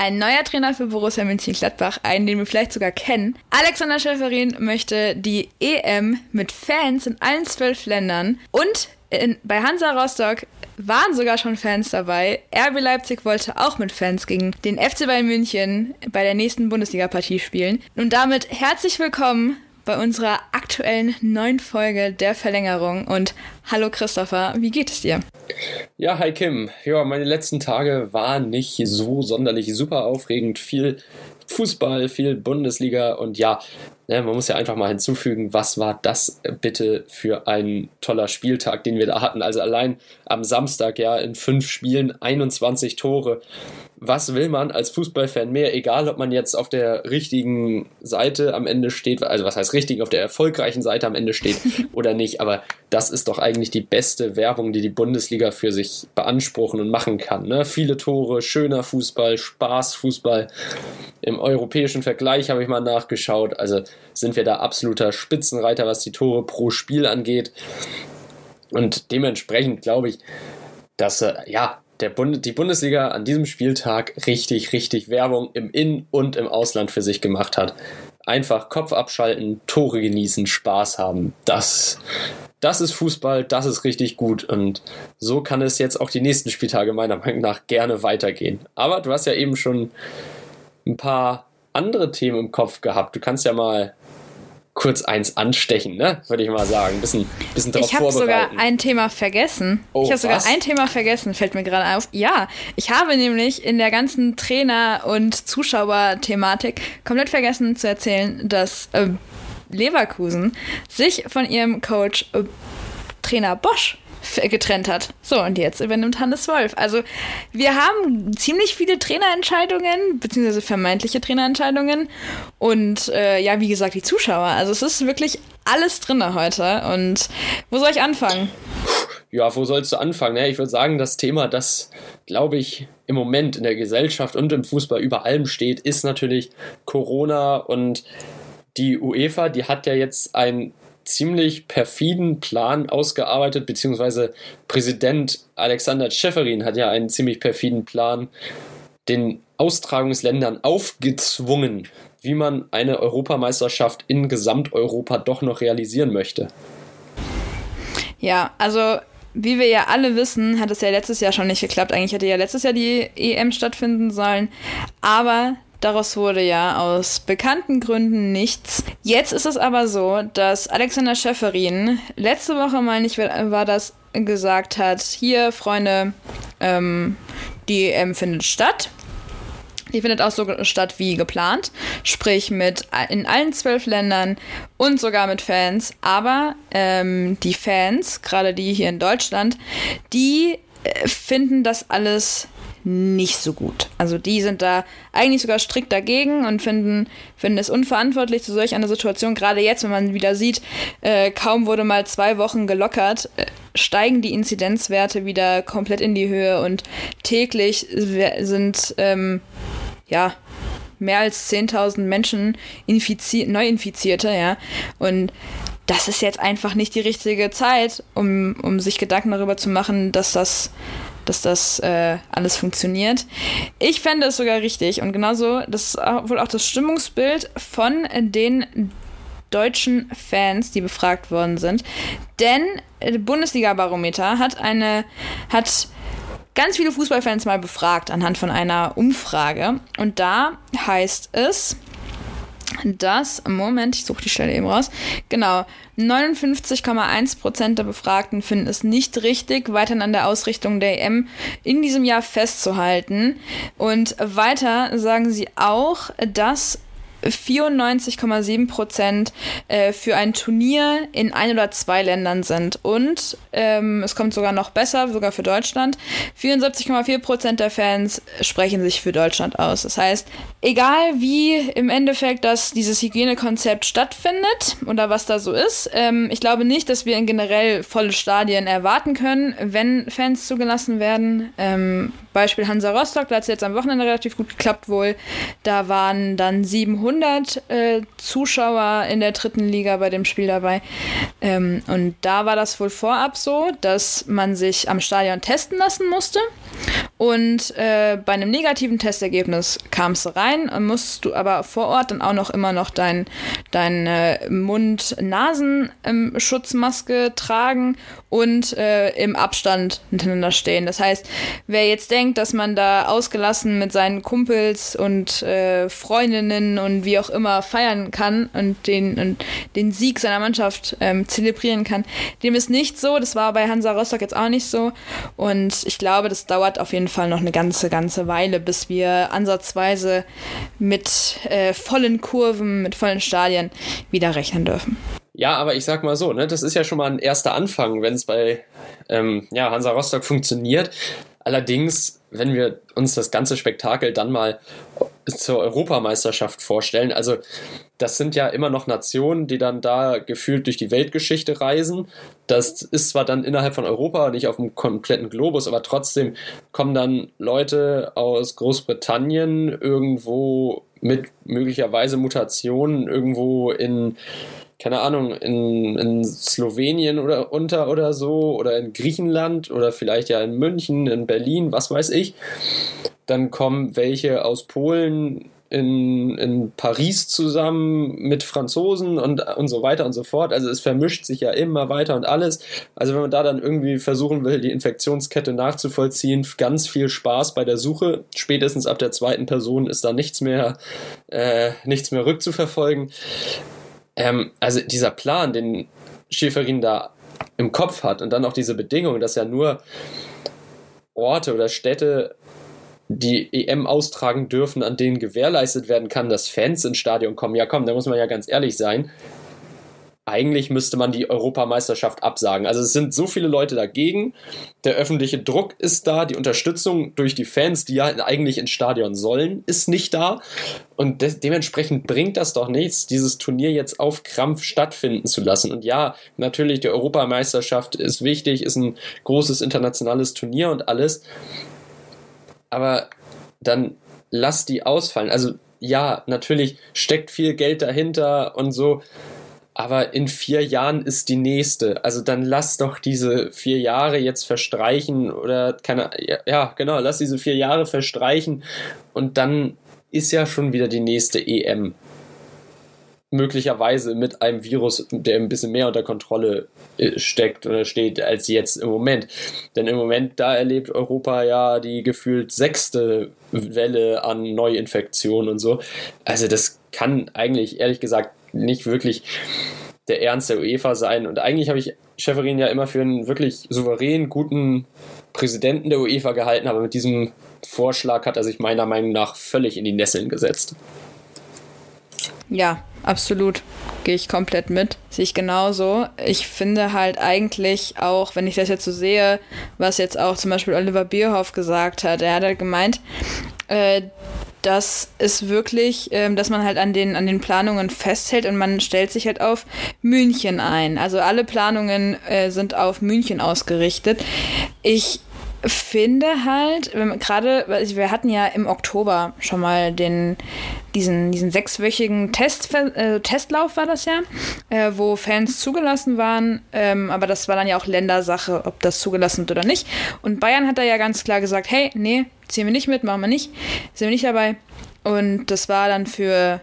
ein neuer Trainer für Borussia Mönchengladbach, einen, den wir vielleicht sogar kennen. Alexander Schäferin möchte die EM mit Fans in allen zwölf Ländern und in, bei Hansa Rostock waren sogar schon Fans dabei. RB Leipzig wollte auch mit Fans gegen den FC Bayern München bei der nächsten Bundesliga-Partie spielen. Und damit herzlich willkommen bei unserer aktuellen neuen Folge der Verlängerung. Und hallo Christopher, wie geht es dir? Ja, hi Kim. Ja, meine letzten Tage waren nicht so sonderlich super aufregend. Viel Fußball, viel Bundesliga und ja, ne, man muss ja einfach mal hinzufügen, was war das bitte für ein toller Spieltag, den wir da hatten. Also allein am Samstag ja in fünf Spielen 21 Tore was will man als Fußballfan mehr, egal ob man jetzt auf der richtigen Seite am Ende steht, also was heißt richtig, auf der erfolgreichen Seite am Ende steht oder nicht, aber das ist doch eigentlich die beste Werbung, die die Bundesliga für sich beanspruchen und machen kann. Ne? Viele Tore, schöner Fußball, Spaß Fußball. Im europäischen Vergleich habe ich mal nachgeschaut, also sind wir da absoluter Spitzenreiter, was die Tore pro Spiel angeht. Und dementsprechend glaube ich, dass äh, ja, der Bund die Bundesliga an diesem Spieltag richtig, richtig Werbung im In- und im Ausland für sich gemacht hat. Einfach Kopf abschalten, Tore genießen, Spaß haben. Das, das ist Fußball, das ist richtig gut und so kann es jetzt auch die nächsten Spieltage meiner Meinung nach gerne weitergehen. Aber du hast ja eben schon ein paar andere Themen im Kopf gehabt. Du kannst ja mal kurz eins anstechen, ne? Würde ich mal sagen. Ein bisschen, bisschen darauf Ich habe sogar ein Thema vergessen. Oh, ich habe sogar ein Thema vergessen, fällt mir gerade auf. Ja, ich habe nämlich in der ganzen Trainer- und Zuschauer-Thematik komplett vergessen zu erzählen, dass äh, Leverkusen sich von ihrem Coach äh, Trainer Bosch getrennt hat. So, und jetzt übernimmt Hannes Wolf. Also, wir haben ziemlich viele Trainerentscheidungen, beziehungsweise vermeintliche Trainerentscheidungen. Und äh, ja, wie gesagt, die Zuschauer. Also, es ist wirklich alles drin heute. Und wo soll ich anfangen? Ja, wo sollst du anfangen? Ja, ich würde sagen, das Thema, das, glaube ich, im Moment in der Gesellschaft und im Fußball über allem steht, ist natürlich Corona und die UEFA, die hat ja jetzt ein ziemlich perfiden Plan ausgearbeitet, beziehungsweise Präsident Alexander Schäferin hat ja einen ziemlich perfiden Plan den Austragungsländern aufgezwungen, wie man eine Europameisterschaft in Gesamteuropa doch noch realisieren möchte. Ja, also wie wir ja alle wissen, hat es ja letztes Jahr schon nicht geklappt. Eigentlich hätte ja letztes Jahr die EM stattfinden sollen. Aber Daraus wurde ja aus bekannten Gründen nichts. Jetzt ist es aber so, dass Alexander Schäferin letzte Woche, meine ich, war das, gesagt hat, hier, Freunde, ähm, die EM findet statt. Die findet auch so statt wie geplant, sprich mit in allen zwölf Ländern und sogar mit Fans. Aber ähm, die Fans, gerade die hier in Deutschland, die äh, finden das alles nicht so gut. Also die sind da eigentlich sogar strikt dagegen und finden, finden es unverantwortlich zu solch einer Situation. Gerade jetzt, wenn man wieder sieht, äh, kaum wurde mal zwei Wochen gelockert, äh, steigen die Inzidenzwerte wieder komplett in die Höhe und täglich sind ähm, ja mehr als 10.000 Menschen infizi Neuinfizierte, ja. Und das ist jetzt einfach nicht die richtige Zeit, um, um sich Gedanken darüber zu machen, dass das dass das äh, alles funktioniert. Ich fände es sogar richtig und genauso, das ist wohl auch das Stimmungsbild von den deutschen Fans, die befragt worden sind. Denn der Bundesliga-Barometer hat eine, hat ganz viele Fußballfans mal befragt anhand von einer Umfrage. Und da heißt es, dass, Moment, ich suche die Stelle eben raus, genau, 59,1% der Befragten finden es nicht richtig, weiterhin an der Ausrichtung der EM in diesem Jahr festzuhalten. Und weiter sagen sie auch, dass 94,7 Prozent äh, für ein Turnier in ein oder zwei Ländern sind. Und ähm, es kommt sogar noch besser, sogar für Deutschland. 74,4 Prozent der Fans sprechen sich für Deutschland aus. Das heißt, egal wie im Endeffekt das, dieses Hygienekonzept stattfindet oder was da so ist, ähm, ich glaube nicht, dass wir in generell volle Stadien erwarten können, wenn Fans zugelassen werden. Ähm, Beispiel Hansa Rostock, da hat es jetzt am Wochenende relativ gut geklappt wohl. Da waren dann 700 100 äh, Zuschauer in der dritten Liga bei dem Spiel dabei. Ähm, und da war das wohl vorab so, dass man sich am Stadion testen lassen musste. Und äh, bei einem negativen Testergebnis kamst du rein und musst du aber vor Ort dann auch noch immer noch dein, deine Mund-Nasen-Schutzmaske tragen und äh, im Abstand miteinander stehen. Das heißt, wer jetzt denkt, dass man da ausgelassen mit seinen Kumpels und äh, Freundinnen und wie auch immer feiern kann und den, und den Sieg seiner Mannschaft ähm, zelebrieren kann, dem ist nicht so. Das war bei Hansa Rostock jetzt auch nicht so. Und ich glaube, das dauert auf jeden Fall noch eine ganze, ganze Weile, bis wir ansatzweise mit äh, vollen Kurven, mit vollen Stadien wieder rechnen dürfen. Ja, aber ich sag mal so, ne, das ist ja schon mal ein erster Anfang, wenn es bei ähm, ja, Hansa Rostock funktioniert. Allerdings, wenn wir uns das ganze Spektakel dann mal zur Europameisterschaft vorstellen, also das sind ja immer noch Nationen, die dann da gefühlt durch die Weltgeschichte reisen. Das ist zwar dann innerhalb von Europa, nicht auf dem kompletten Globus, aber trotzdem kommen dann Leute aus Großbritannien irgendwo mit möglicherweise Mutationen irgendwo in keine Ahnung, in, in Slowenien oder unter oder so oder in Griechenland oder vielleicht ja in München, in Berlin, was weiß ich. Dann kommen welche aus Polen in, in Paris zusammen mit Franzosen und, und so weiter und so fort. Also es vermischt sich ja immer weiter und alles. Also wenn man da dann irgendwie versuchen will, die Infektionskette nachzuvollziehen, ganz viel Spaß bei der Suche. Spätestens ab der zweiten Person ist da nichts mehr, äh, nichts mehr rückzuverfolgen. Ähm, also dieser Plan, den Schäferin da im Kopf hat und dann auch diese Bedingung, dass ja nur Orte oder Städte die EM austragen dürfen, an denen gewährleistet werden kann, dass Fans ins Stadion kommen. Ja, komm, da muss man ja ganz ehrlich sein eigentlich müsste man die Europameisterschaft absagen. Also es sind so viele Leute dagegen, der öffentliche Druck ist da, die Unterstützung durch die Fans, die ja eigentlich ins Stadion sollen, ist nicht da. Und de dementsprechend bringt das doch nichts, dieses Turnier jetzt auf Krampf stattfinden zu lassen. Und ja, natürlich, die Europameisterschaft ist wichtig, ist ein großes internationales Turnier und alles. Aber dann lass die ausfallen. Also ja, natürlich steckt viel Geld dahinter und so aber in vier Jahren ist die nächste. Also dann lass doch diese vier Jahre jetzt verstreichen oder keine, ja, genau, lass diese vier Jahre verstreichen und dann ist ja schon wieder die nächste EM. Möglicherweise mit einem Virus, der ein bisschen mehr unter Kontrolle äh, steckt oder steht als jetzt im Moment. Denn im Moment, da erlebt Europa ja die gefühlt sechste Welle an Neuinfektionen und so. Also das kann eigentlich, ehrlich gesagt, nicht wirklich der Ernst der UEFA sein. Und eigentlich habe ich Schäferin ja immer für einen wirklich souverän guten Präsidenten der UEFA gehalten, aber mit diesem Vorschlag hat er sich meiner Meinung nach völlig in die Nesseln gesetzt. Ja, absolut. Gehe ich komplett mit. Sehe ich genauso. Ich finde halt eigentlich auch, wenn ich das jetzt so sehe, was jetzt auch zum Beispiel Oliver Bierhoff gesagt hat, er hat halt gemeint, äh, dass es wirklich, ähm, dass man halt an den, an den Planungen festhält und man stellt sich halt auf München ein. Also alle Planungen äh, sind auf München ausgerichtet. Ich finde halt, gerade, wir hatten ja im Oktober schon mal den, diesen, diesen sechswöchigen Test, äh, Testlauf war das ja, äh, wo Fans zugelassen waren, ähm, aber das war dann ja auch Ländersache, ob das zugelassen wird oder nicht. Und Bayern hat da ja ganz klar gesagt, hey, nee, ziehen wir nicht mit, machen wir nicht, sind wir nicht dabei. Und das war dann für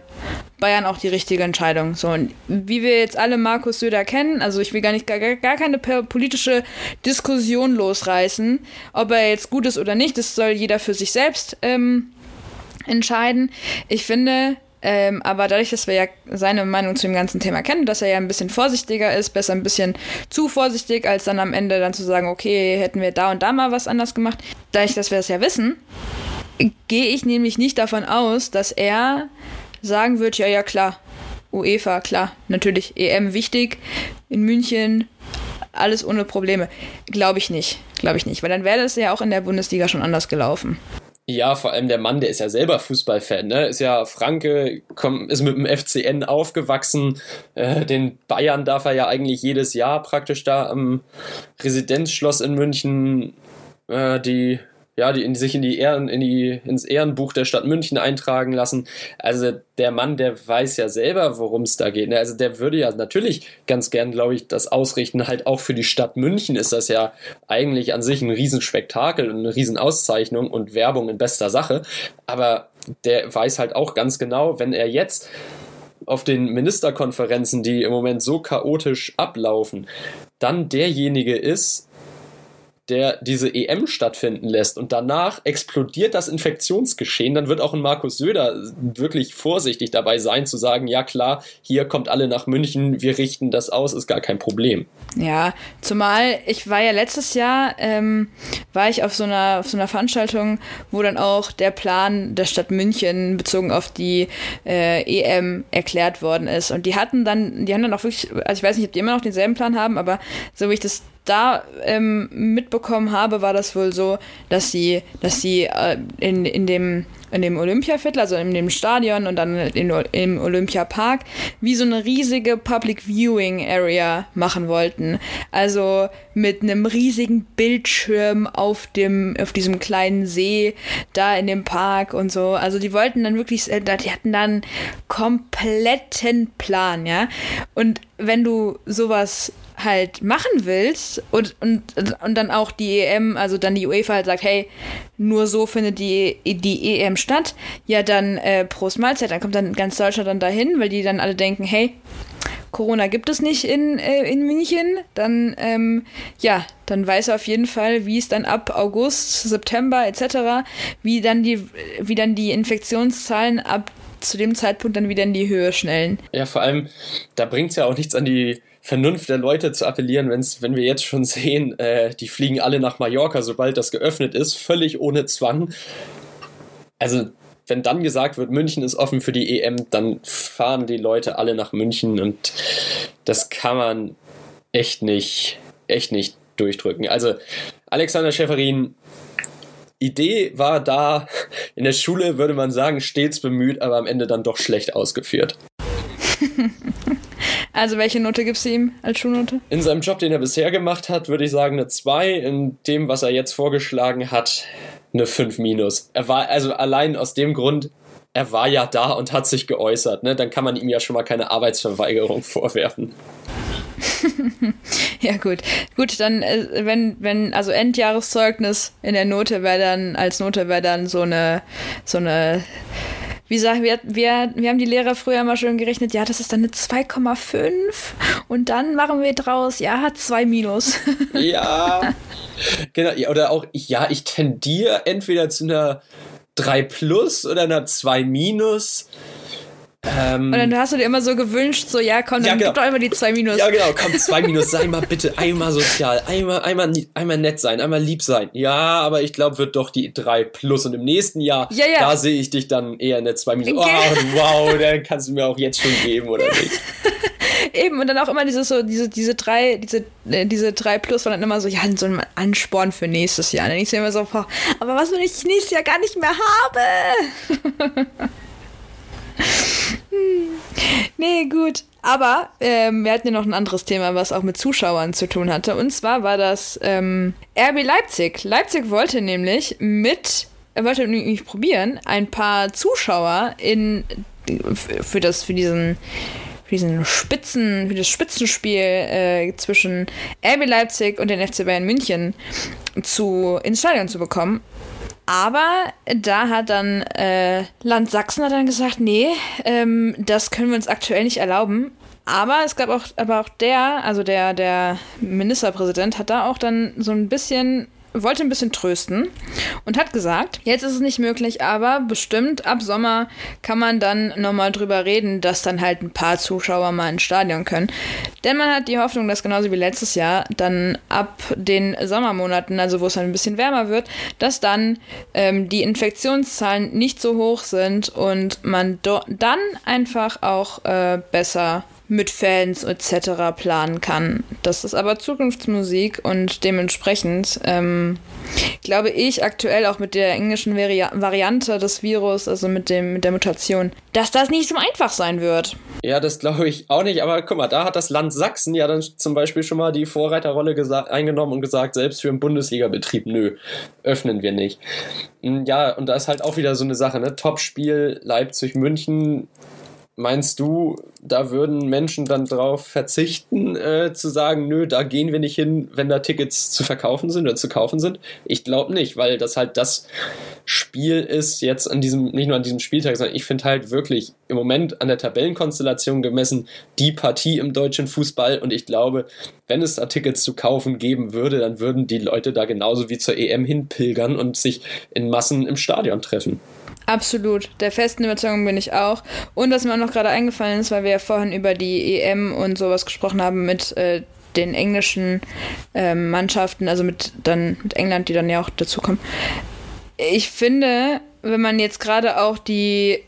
Bayern auch die richtige Entscheidung. So, und wie wir jetzt alle Markus Söder kennen, also ich will gar nicht gar, gar keine politische Diskussion losreißen, ob er jetzt gut ist oder nicht, das soll jeder für sich selbst ähm, entscheiden. Ich finde, ähm, aber dadurch, dass wir ja seine Meinung zu dem ganzen Thema kennen, dass er ja ein bisschen vorsichtiger ist, besser ein bisschen zu vorsichtig, als dann am Ende dann zu sagen, okay, hätten wir da und da mal was anders gemacht. Dadurch, dass wir das ja wissen, gehe ich nämlich nicht davon aus, dass er sagen wird, ja, ja, klar, UEFA, klar, natürlich, EM wichtig, in München, alles ohne Probleme. Glaube ich nicht, glaube ich nicht, weil dann wäre das ja auch in der Bundesliga schon anders gelaufen. Ja, vor allem der Mann, der ist ja selber Fußballfan, ne? Ist ja Franke, komm, ist mit dem FCN aufgewachsen. Äh, den Bayern darf er ja eigentlich jedes Jahr praktisch da am Residenzschloss in München äh, die ja, die, in, sich in die Ehren, in die, ins Ehrenbuch der Stadt München eintragen lassen. Also der Mann, der weiß ja selber, worum es da geht. Ne? Also der würde ja natürlich ganz gern, glaube ich, das ausrichten. Halt auch für die Stadt München ist das ja eigentlich an sich ein Riesenspektakel und eine Riesenauszeichnung und Werbung in bester Sache. Aber der weiß halt auch ganz genau, wenn er jetzt auf den Ministerkonferenzen, die im Moment so chaotisch ablaufen, dann derjenige ist, der diese EM stattfinden lässt und danach explodiert das Infektionsgeschehen, dann wird auch ein Markus Söder wirklich vorsichtig dabei sein zu sagen, ja klar, hier kommt alle nach München, wir richten das aus, ist gar kein Problem. Ja, zumal ich war ja letztes Jahr, ähm, war ich auf so einer, auf so einer Veranstaltung, wo dann auch der Plan der Stadt München bezogen auf die äh, EM erklärt worden ist. Und die hatten dann, die haben dann auch wirklich, also ich weiß nicht, ob die immer noch denselben Plan haben, aber so wie ich das da ähm, mitbekommen habe, war das wohl so, dass sie, dass sie äh, in, in dem in dem Olympiaviertel, also in dem Stadion und dann in, im Olympiapark, wie so eine riesige Public Viewing Area machen wollten. Also mit einem riesigen Bildschirm auf dem, auf diesem kleinen See da in dem Park und so. Also die wollten dann wirklich, äh, die hatten dann kompletten Plan, ja. Und wenn du sowas halt machen willst und, und, und dann auch die EM, also dann die UEFA halt sagt, hey, nur so findet die, die EM statt, ja dann äh, Prost Mahlzeit, dann kommt dann ganz Deutschland dann dahin, weil die dann alle denken, hey, Corona gibt es nicht in, äh, in München, dann ähm, ja, dann weiß er auf jeden Fall, wie es dann ab August, September etc., wie dann die, wie dann die Infektionszahlen ab zu dem Zeitpunkt dann wieder in die Höhe schnellen. Ja, vor allem, da bringt es ja auch nichts an die Vernunft der Leute zu appellieren, wenn's, wenn wir jetzt schon sehen, äh, die fliegen alle nach Mallorca, sobald das geöffnet ist, völlig ohne Zwang. Also, wenn dann gesagt wird, München ist offen für die EM, dann fahren die Leute alle nach München und das kann man echt nicht, echt nicht durchdrücken. Also, Alexander Schäferin, Idee war da, in der Schule würde man sagen, stets bemüht, aber am Ende dann doch schlecht ausgeführt. Also welche Note gibst du ihm als Schulnote? In seinem Job, den er bisher gemacht hat, würde ich sagen eine 2. In dem, was er jetzt vorgeschlagen hat, eine 5 minus. Er war also allein aus dem Grund, er war ja da und hat sich geäußert. Ne? Dann kann man ihm ja schon mal keine Arbeitsverweigerung vorwerfen. ja, gut. Gut, dann, äh, wenn, wenn, also Endjahreszeugnis in der Note wäre dann, als Note wäre dann so eine, so eine wie sagen wir, wir, wir haben die Lehrer früher immer schön gerechnet, ja, das ist dann eine 2,5 und dann machen wir draus, ja, 2 minus. ja, genau, oder auch, ja, ich tendiere entweder zu einer 3 plus oder einer 2 minus. Ähm, und dann hast du dir immer so gewünscht, so, ja, komm, dann ja, genau. gib doch einmal die 2 Minus. Ja, genau, komm, 2 Minus, sei mal bitte einmal sozial, einmal, einmal, einmal nett sein, einmal lieb sein. Ja, aber ich glaube, wird doch die 3 Plus und im nächsten Jahr, ja, ja. da sehe ich dich dann eher in der 2 Minus. Okay. Oh, wow, dann kannst du mir auch jetzt schon geben, oder nicht? Eben, und dann auch immer dieses so, diese, diese drei, diese, äh, diese drei Plus waren dann immer so, ja, so ein Ansporn für nächstes Jahr. Und dann ich sehe immer so, aber was, wenn ich nächstes Jahr gar nicht mehr habe? nee, gut. Aber ähm, wir hatten ja noch ein anderes Thema, was auch mit Zuschauern zu tun hatte. Und zwar war das ähm, RB Leipzig. Leipzig wollte nämlich mit, er wollte nämlich probieren, ein paar Zuschauer in für das, für diesen für diesen Spitzen, für das Spitzenspiel äh, zwischen RB Leipzig und den FC Bayern München zu, ins Stadion zu bekommen. Aber da hat dann äh, Land Sachsen hat dann gesagt, nee, ähm, das können wir uns aktuell nicht erlauben. Aber es gab auch, aber auch der, also der, der Ministerpräsident hat da auch dann so ein bisschen wollte ein bisschen trösten und hat gesagt, jetzt ist es nicht möglich, aber bestimmt ab Sommer kann man dann nochmal drüber reden, dass dann halt ein paar Zuschauer mal ins Stadion können. Denn man hat die Hoffnung, dass genauso wie letztes Jahr dann ab den Sommermonaten, also wo es dann ein bisschen wärmer wird, dass dann ähm, die Infektionszahlen nicht so hoch sind und man dann einfach auch äh, besser mit Fans etc. planen kann. Das ist aber Zukunftsmusik und dementsprechend ähm, glaube ich aktuell auch mit der englischen Vari Variante des Virus, also mit, dem, mit der Mutation, dass das nicht so einfach sein wird. Ja, das glaube ich auch nicht. Aber guck mal, da hat das Land Sachsen ja dann zum Beispiel schon mal die Vorreiterrolle eingenommen und gesagt, selbst für einen Bundesliga-Betrieb, nö, öffnen wir nicht. Hm, ja, und da ist halt auch wieder so eine Sache, ne? Topspiel Leipzig-München Meinst du, da würden Menschen dann drauf verzichten, äh, zu sagen, nö, da gehen wir nicht hin, wenn da Tickets zu verkaufen sind oder zu kaufen sind? Ich glaube nicht, weil das halt das Spiel ist jetzt an diesem, nicht nur an diesem Spieltag, sondern ich finde halt wirklich im Moment an der Tabellenkonstellation gemessen die Partie im deutschen Fußball und ich glaube, wenn es da Tickets zu kaufen geben würde, dann würden die Leute da genauso wie zur EM hinpilgern und sich in Massen im Stadion treffen. Absolut. Der festen Überzeugung bin ich auch. Und was mir auch noch gerade eingefallen ist, weil wir ja vorhin über die EM und sowas gesprochen haben mit äh, den englischen äh, Mannschaften, also mit dann mit England, die dann ja auch dazukommen. Ich finde, wenn man jetzt gerade auch die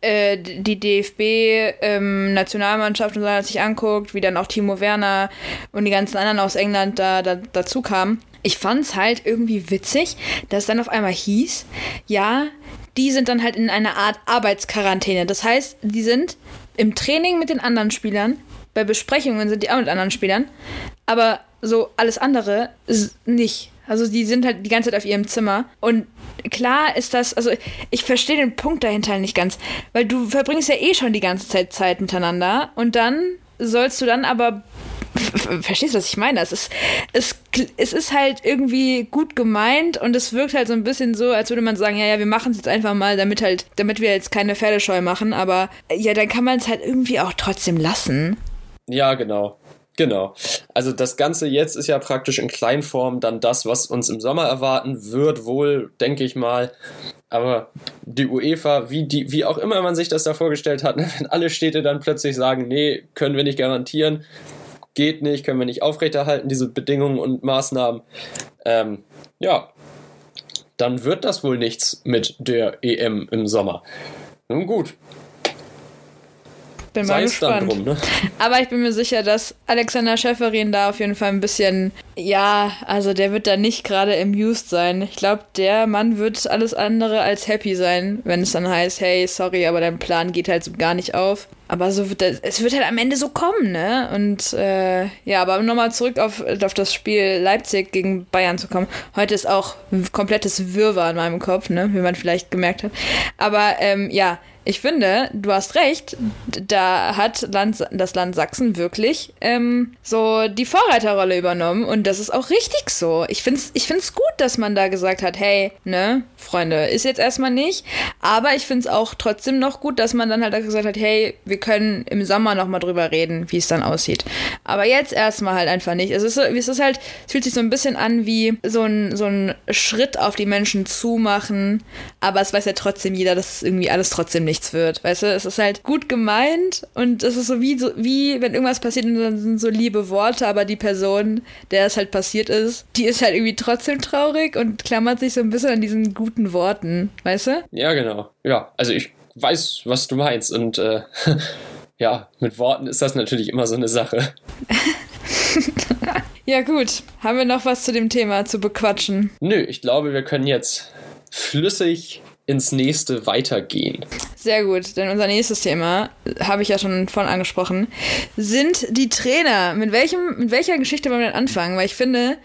äh, die DFB-Nationalmannschaft ähm, und so sich anguckt, wie dann auch Timo Werner und die ganzen anderen aus England da, da dazu kamen. Ich fand es halt irgendwie witzig, dass dann auf einmal hieß, ja, die sind dann halt in einer Art Arbeitsquarantäne. Das heißt, die sind im Training mit den anderen Spielern, bei Besprechungen sind die auch mit anderen Spielern, aber so alles andere nicht. Also die sind halt die ganze Zeit auf ihrem Zimmer. Und klar ist das, also ich verstehe den Punkt dahinter nicht ganz, weil du verbringst ja eh schon die ganze Zeit Zeit miteinander und dann sollst du dann aber verstehst du, was ich meine? Es ist, es, es ist halt irgendwie gut gemeint und es wirkt halt so ein bisschen so, als würde man sagen, ja, ja, wir machen es jetzt einfach mal, damit halt, damit wir jetzt keine Pferdescheu machen, aber ja, dann kann man es halt irgendwie auch trotzdem lassen. Ja, genau. Genau. Also das Ganze jetzt ist ja praktisch in Kleinform dann das, was uns im Sommer erwarten wird, wohl, denke ich mal. Aber die UEFA, wie, die, wie auch immer man sich das da vorgestellt hat, wenn alle Städte dann plötzlich sagen, nee, können wir nicht garantieren, geht nicht, können wir nicht aufrechterhalten, diese Bedingungen und Maßnahmen. Ähm, ja, dann wird das wohl nichts mit der EM im Sommer. Nun gut, bin mal gespannt. Drum, ne? Aber ich bin mir sicher, dass Alexander Schäferin da auf jeden Fall ein bisschen, ja, also der wird da nicht gerade amused sein. Ich glaube, der Mann wird alles andere als happy sein, wenn es dann heißt, hey, sorry, aber dein Plan geht halt so gar nicht auf. Aber so das, es wird halt am Ende so kommen, ne? Und äh, ja, aber nochmal zurück auf, auf das Spiel Leipzig gegen Bayern zu kommen. Heute ist auch komplettes Wirrwarr in meinem Kopf, ne? Wie man vielleicht gemerkt hat. Aber ähm, ja, ich finde, du hast recht, da hat Land, das Land Sachsen wirklich ähm, so die Vorreiterrolle übernommen und das ist auch richtig so. Ich finde es ich find's gut, dass man da gesagt hat, hey, ne, Freunde, ist jetzt erstmal nicht, aber ich finde es auch trotzdem noch gut, dass man dann halt gesagt hat, hey, wir können im Sommer nochmal drüber reden, wie es dann aussieht. Aber jetzt erstmal halt einfach nicht. Es ist, es ist halt, es fühlt sich so ein bisschen an wie so ein, so ein Schritt auf die Menschen zumachen, aber es weiß ja trotzdem jeder, dass irgendwie alles trotzdem nicht nichts wird. Weißt du, es ist halt gut gemeint und es ist so wie, so wie wenn irgendwas passiert und dann sind so liebe Worte, aber die Person, der es halt passiert ist, die ist halt irgendwie trotzdem traurig und klammert sich so ein bisschen an diesen guten Worten. Weißt du? Ja, genau. Ja, also ich weiß, was du meinst und äh, ja, mit Worten ist das natürlich immer so eine Sache. ja, gut. Haben wir noch was zu dem Thema zu bequatschen? Nö, ich glaube, wir können jetzt flüssig ins nächste weitergehen. Sehr gut, denn unser nächstes Thema, habe ich ja schon von angesprochen, sind die Trainer. Mit, welchem, mit welcher Geschichte wollen wir denn anfangen? Weil ich finde,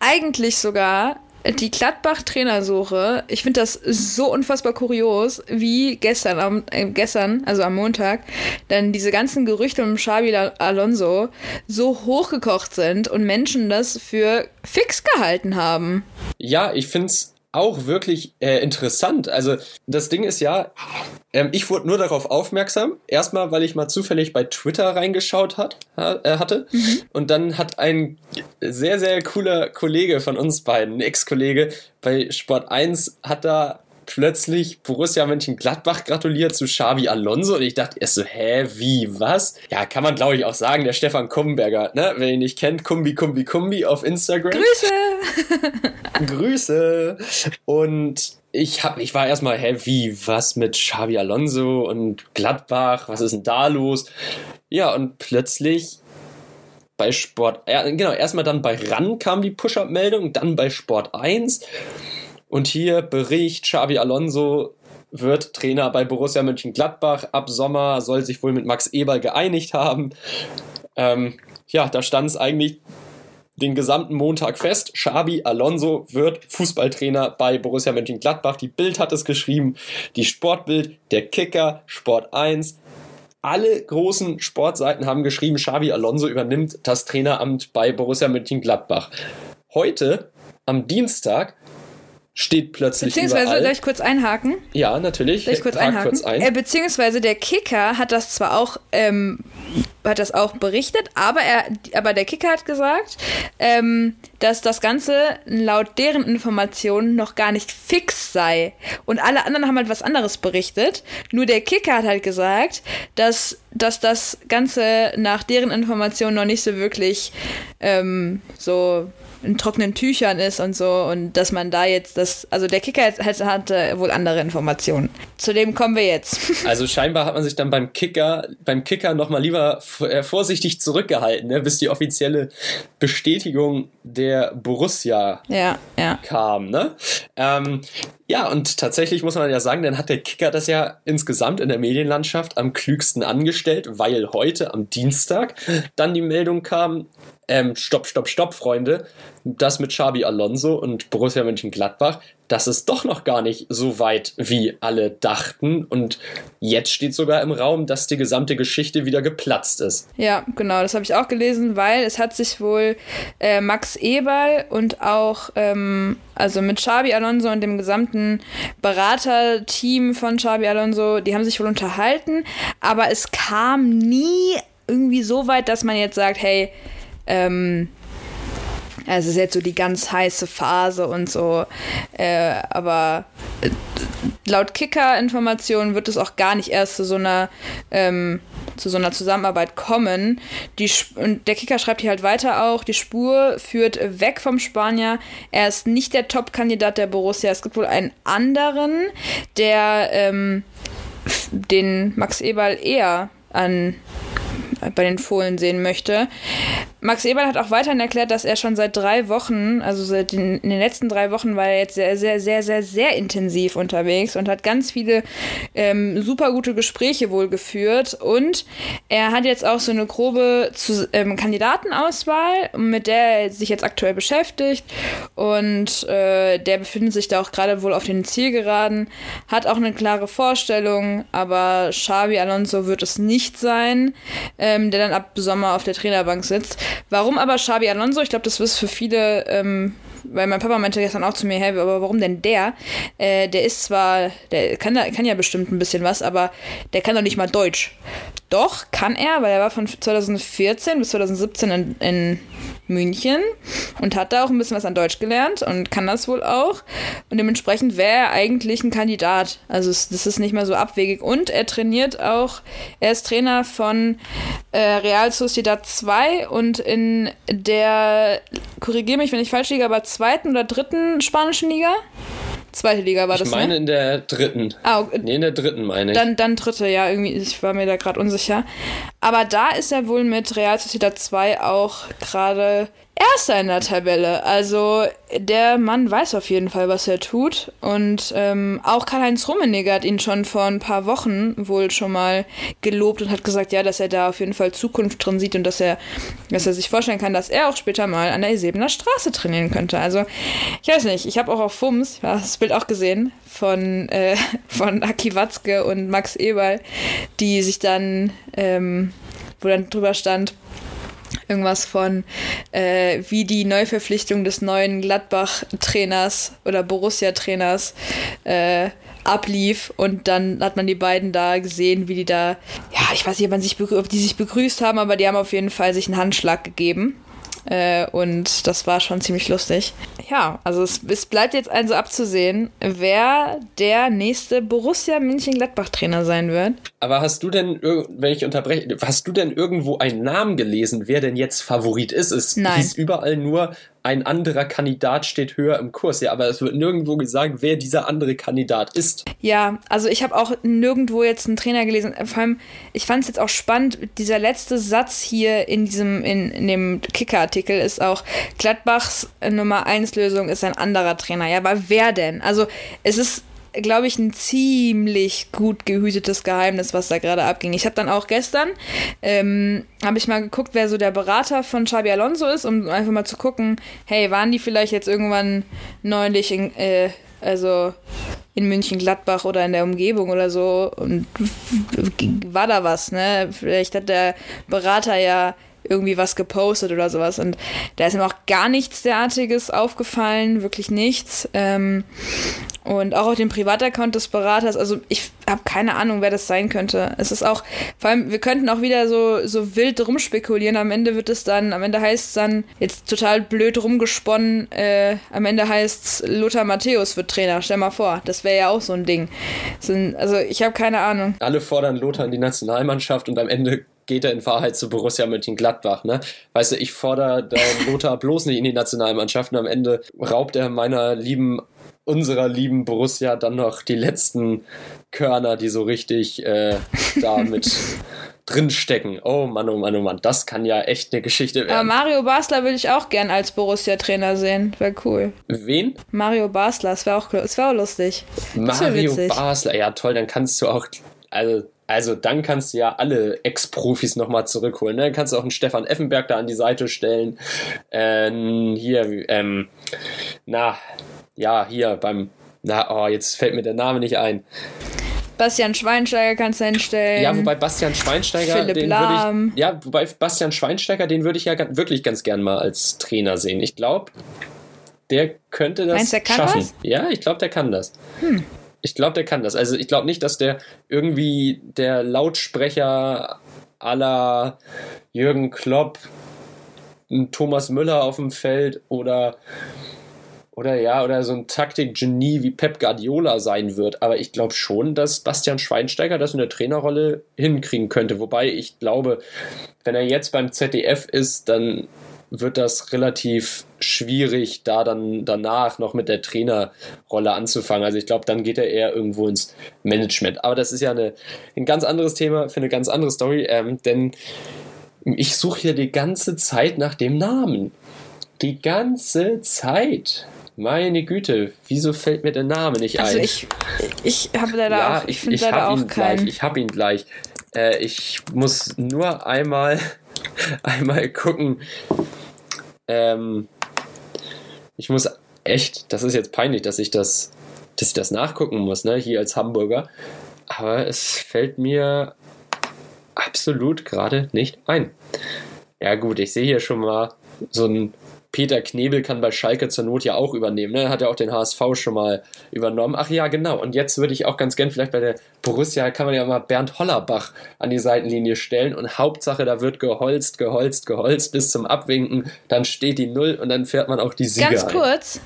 eigentlich sogar die Gladbach-Trainersuche, ich finde das so unfassbar kurios, wie gestern, am, äh, gestern, also am Montag, dann diese ganzen Gerüchte um Xabi Alonso so hochgekocht sind und Menschen das für fix gehalten haben. Ja, ich finde es auch wirklich äh, interessant. Also das Ding ist ja, ähm, ich wurde nur darauf aufmerksam. Erstmal, weil ich mal zufällig bei Twitter reingeschaut hat, äh, hatte. Mhm. Und dann hat ein sehr, sehr cooler Kollege von uns beiden, ein Ex-Kollege bei Sport 1, hat da plötzlich Borussia Mönchengladbach gratuliert zu Xavi Alonso und ich dachte erst so, hä, wie, was? Ja, kann man glaube ich auch sagen, der Stefan Kumberger, ne? Wer ihn nicht kennt, Kumbi Kumbi Kumbi auf Instagram. Grüße! Grüße! Und ich, hab, ich war erstmal, hä, wie, was mit Xabi Alonso und Gladbach, was ist denn da los? Ja, und plötzlich bei Sport, ja, genau, erstmal dann bei RAN kam die Push-Up-Meldung, dann bei Sport 1 und hier Bericht, Xabi Alonso wird Trainer bei Borussia Mönchengladbach. Ab Sommer soll sich wohl mit Max Eberl geeinigt haben. Ähm, ja, da stand es eigentlich den gesamten Montag fest. Xabi Alonso wird Fußballtrainer bei Borussia Mönchengladbach. Die Bild hat es geschrieben, die Sportbild, der Kicker, Sport 1. Alle großen Sportseiten haben geschrieben, Xabi Alonso übernimmt das Traineramt bei Borussia Mönchengladbach. Heute, am Dienstag, steht plötzlich Beziehungsweise, überall. soll ich kurz einhaken? Ja, natürlich. Soll ich kurz Hak einhaken? kurz ein. Äh, beziehungsweise der Kicker hat das zwar auch, ähm, hat das auch berichtet, aber er, aber der Kicker hat gesagt, ähm, dass das Ganze laut deren Informationen noch gar nicht fix sei. Und alle anderen haben halt was anderes berichtet. Nur der Kicker hat halt gesagt, dass, dass das Ganze nach deren Informationen noch nicht so wirklich ähm, so in trockenen Tüchern ist und so und dass man da jetzt das, also der Kicker hat, hat, hatte wohl andere Informationen. Zu dem kommen wir jetzt. Also scheinbar hat man sich dann beim Kicker, beim Kicker nochmal lieber äh, vorsichtig zurückgehalten, ne, bis die offizielle Bestätigung der Borussia ja, ja. kam. Ne? Ähm, ja, und tatsächlich muss man ja sagen, dann hat der Kicker das ja insgesamt in der Medienlandschaft am klügsten angestellt, weil heute am Dienstag dann die Meldung kam, ähm, stopp, stopp, stopp, Freunde, das mit Xabi Alonso und Borussia Mönchengladbach, das ist doch noch gar nicht so weit, wie alle dachten. Und jetzt steht sogar im Raum, dass die gesamte Geschichte wieder geplatzt ist. Ja, genau, das habe ich auch gelesen, weil es hat sich wohl äh, Max Eberl und auch, ähm, also mit Xabi Alonso und dem gesamten Beraterteam von Xabi Alonso, die haben sich wohl unterhalten, aber es kam nie irgendwie so weit, dass man jetzt sagt, hey, ähm, es ist jetzt so die ganz heiße Phase und so. Äh, aber äh, laut Kicker-Informationen wird es auch gar nicht erst zu so einer ähm, zu so einer Zusammenarbeit kommen. Die, und der Kicker schreibt hier halt weiter auch, die Spur führt weg vom Spanier. Er ist nicht der Top-Kandidat der Borussia. Es gibt wohl einen anderen, der ähm, den Max Eberl eher an bei den Fohlen sehen möchte. Max Eberl hat auch weiterhin erklärt, dass er schon seit drei Wochen, also seit den, in den letzten drei Wochen, war er jetzt sehr, sehr, sehr, sehr, sehr intensiv unterwegs und hat ganz viele ähm, super gute Gespräche wohl geführt. Und er hat jetzt auch so eine grobe zu, ähm, Kandidatenauswahl, mit der er sich jetzt aktuell beschäftigt. Und äh, der befindet sich da auch gerade wohl auf den Zielgeraden, hat auch eine klare Vorstellung, aber Xabi Alonso wird es nicht sein, ähm, der dann ab Sommer auf der Trainerbank sitzt. Warum aber Xabi Alonso? Ich glaube, das ist für viele, ähm, weil mein Papa meinte gestern auch zu mir, hey, aber warum denn der? Äh, der ist zwar, der kann, kann ja bestimmt ein bisschen was, aber der kann doch nicht mal Deutsch. Doch, kann er, weil er war von 2014 bis 2017 in, in München und hat da auch ein bisschen was an Deutsch gelernt und kann das wohl auch. Und dementsprechend wäre er eigentlich ein Kandidat. Also das ist nicht mehr so abwegig. Und er trainiert auch, er ist Trainer von äh, Real Sociedad 2 und in der, korrigiere mich, wenn ich falsch liege, aber zweiten oder dritten spanischen Liga. Zweite Liga war ich das, Ich meine ne? in der dritten. Ah, okay. Nee, in der dritten meine ich. Dann, dann dritte, ja, irgendwie, ich war mir da gerade unsicher. Aber da ist er wohl mit Real Sociedad 2 auch gerade Erster in der Tabelle. Also der Mann weiß auf jeden Fall, was er tut. Und ähm, auch Karl-Heinz Rummenigge hat ihn schon vor ein paar Wochen wohl schon mal gelobt und hat gesagt, ja, dass er da auf jeden Fall Zukunft drin sieht und dass er, dass er sich vorstellen kann, dass er auch später mal an der Esebener Straße trainieren könnte. Also ich weiß nicht, ich habe auch auf FUMS, ich habe das Bild auch gesehen, von, äh, von Aki Watzke und Max Eberl, die sich dann, ähm, wo dann drüber stand, irgendwas von, äh, wie die Neuverpflichtung des neuen Gladbach-Trainers oder Borussia-Trainers äh, ablief und dann hat man die beiden da gesehen, wie die da, ja, ich weiß nicht, ob, sich ob die sich begrüßt haben, aber die haben auf jeden Fall sich einen Handschlag gegeben. Äh, und das war schon ziemlich lustig. Ja, also es, es, bleibt jetzt also abzusehen, wer der nächste Borussia München-Gladbach-Trainer sein wird. Aber hast du denn, wenn ich unterbreche, hast du denn irgendwo einen Namen gelesen, wer denn jetzt Favorit ist? Es Nein. hieß überall nur ein anderer Kandidat steht höher im Kurs. Ja, aber es wird nirgendwo gesagt, wer dieser andere Kandidat ist. Ja, also ich habe auch nirgendwo jetzt einen Trainer gelesen. Vor allem, ich fand es jetzt auch spannend, dieser letzte Satz hier in diesem, in, in dem Kicker-Artikel ist auch, Gladbachs Nummer 1 Lösung ist ein anderer Trainer. Ja, aber wer denn? Also es ist glaube ich, ein ziemlich gut gehütetes Geheimnis, was da gerade abging. Ich habe dann auch gestern, ähm, habe ich mal geguckt, wer so der Berater von Xabi Alonso ist, um einfach mal zu gucken, hey, waren die vielleicht jetzt irgendwann neulich in, äh, also in München Gladbach oder in der Umgebung oder so und war da was, ne? Vielleicht hat der Berater ja irgendwie was gepostet oder sowas. Und da ist ihm auch gar nichts derartiges aufgefallen, wirklich nichts. Ähm, und auch auf dem Privataccount des Beraters, also ich habe keine Ahnung, wer das sein könnte. Es ist auch, vor allem, wir könnten auch wieder so, so wild rumspekulieren. Am Ende wird es dann, am Ende heißt es dann, jetzt total blöd rumgesponnen, äh, am Ende heißt es, Lothar Matthäus wird Trainer. Stell mal vor, das wäre ja auch so ein Ding. Also ich habe keine Ahnung. Alle fordern Lothar in die Nationalmannschaft und am Ende geht er in Wahrheit zu Borussia Mönchengladbach. Ne? Weißt du, ich fordere Lothar bloß nicht in die Nationalmannschaft und am Ende raubt er meiner lieben unserer lieben Borussia dann noch die letzten Körner, die so richtig äh, da mit drinstecken. Oh Mann, oh Mann, oh Mann, das kann ja echt eine Geschichte werden. Aber Mario Basler würde ich auch gern als Borussia-Trainer sehen. Wäre cool. Wen? Mario Basler, das wäre auch, wär auch lustig. Mario Basler, ja toll, dann kannst du auch, also also dann kannst du ja alle Ex-Profis nochmal zurückholen. Ne? Dann kannst du auch einen Stefan Effenberg da an die Seite stellen. Ähm, hier, ähm, na, ja, hier beim, na, oh, jetzt fällt mir der Name nicht ein. Bastian Schweinsteiger kannst du hinstellen. Ja, wobei Bastian Schweinsteiger, Philipp den würde ich, ja, wobei Bastian Schweinsteiger, den würde ich ja wirklich ganz gern mal als Trainer sehen. Ich glaube, der könnte das Meinst, der kann schaffen. Das? Ja, ich glaube, der kann das. Hm. Ich glaube, der kann das. Also ich glaube nicht, dass der irgendwie der Lautsprecher aller Jürgen Klopp, Thomas Müller auf dem Feld oder oder ja, oder so ein Taktikgenie wie Pep Guardiola sein wird. Aber ich glaube schon, dass Bastian Schweinsteiger das in der Trainerrolle hinkriegen könnte. Wobei ich glaube, wenn er jetzt beim ZDF ist, dann wird das relativ schwierig, da dann danach noch mit der Trainerrolle anzufangen. Also ich glaube, dann geht er eher irgendwo ins Management. Aber das ist ja eine, ein ganz anderes Thema für eine ganz andere Story, ähm, denn ich suche hier die ganze Zeit nach dem Namen. Die ganze Zeit. Meine Güte, wieso fällt mir der Name nicht also ein? Ich, ich habe leider ja, auch, ich, ich, ich leider auch keinen. Gleich, ich habe ihn gleich. Äh, ich muss nur einmal, einmal gucken. Ähm, ich muss echt, das ist jetzt peinlich, dass ich das, dass ich das nachgucken muss, ne, hier als Hamburger. Aber es fällt mir absolut gerade nicht ein. Ja gut, ich sehe hier schon mal so ein Peter Knebel kann bei Schalke zur Not ja auch übernehmen. Ne? Hat ja auch den HSV schon mal übernommen. Ach ja, genau. Und jetzt würde ich auch ganz gern vielleicht bei der Borussia kann man ja mal Bernd Hollerbach an die Seitenlinie stellen und Hauptsache, da wird geholzt, geholzt, geholzt bis zum Abwinken. Dann steht die Null und dann fährt man auch die Sieger Ganz kurz,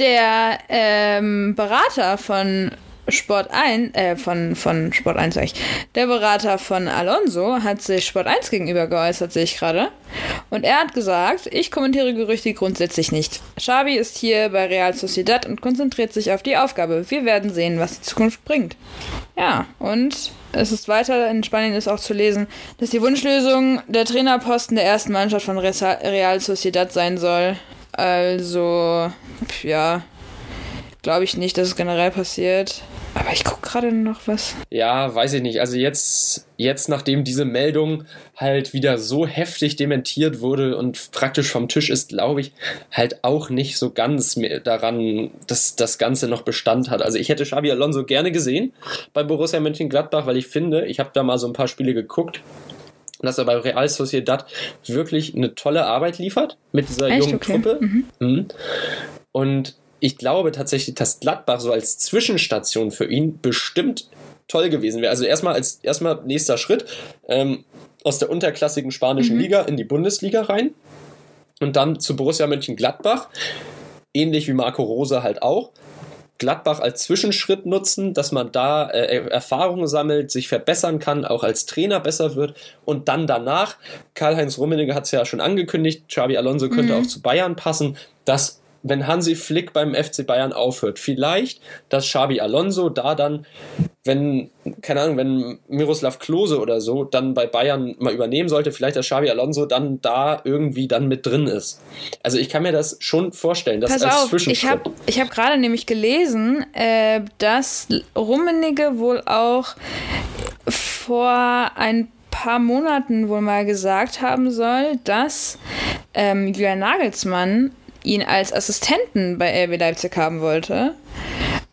der ähm, Berater von Sport 1, äh, von, von Sport 1 sag ich, der Berater von Alonso hat sich Sport 1 gegenüber geäußert, sehe ich gerade. Und er hat gesagt, ich kommentiere Gerüchte grundsätzlich nicht. Xavi ist hier bei Real Sociedad und konzentriert sich auf die Aufgabe. Wir werden sehen, was die Zukunft bringt. Ja, und es ist weiter in Spanien ist auch zu lesen, dass die Wunschlösung der Trainerposten der ersten Mannschaft von Real Sociedad sein soll. Also, ja, glaube ich nicht, dass es generell passiert. Aber ich gucke gerade noch was. Ja, weiß ich nicht. Also jetzt, jetzt, nachdem diese Meldung halt wieder so heftig dementiert wurde und praktisch vom Tisch ist, glaube ich, halt auch nicht so ganz daran, dass das Ganze noch Bestand hat. Also ich hätte Xabi Alonso gerne gesehen bei Borussia Mönchengladbach, weil ich finde, ich habe da mal so ein paar Spiele geguckt, dass er bei Real Sociedad wirklich eine tolle Arbeit liefert mit dieser Echt? jungen okay. Truppe. Mhm. Mhm. Und ich glaube tatsächlich, dass Gladbach so als Zwischenstation für ihn bestimmt toll gewesen wäre. Also erstmal als erstmal nächster Schritt ähm, aus der unterklassigen spanischen mhm. Liga in die Bundesliga rein und dann zu Borussia Mönchengladbach, ähnlich wie Marco Rose halt auch. Gladbach als Zwischenschritt nutzen, dass man da äh, Erfahrungen sammelt, sich verbessern kann, auch als Trainer besser wird und dann danach, Karl-Heinz Rummenigge hat es ja schon angekündigt, Xabi Alonso könnte mhm. auch zu Bayern passen, dass wenn Hansi Flick beim FC Bayern aufhört. Vielleicht, dass Xabi Alonso da dann, wenn, keine Ahnung, wenn Miroslav Klose oder so dann bei Bayern mal übernehmen sollte, vielleicht, dass Xabi Alonso dann da irgendwie dann mit drin ist. Also ich kann mir das schon vorstellen, dass Pass als auf, Ich habe ich hab gerade nämlich gelesen, äh, dass Rummenigge wohl auch vor ein paar Monaten wohl mal gesagt haben soll, dass ähm, Julian Nagelsmann ihn als Assistenten bei RB Leipzig haben wollte.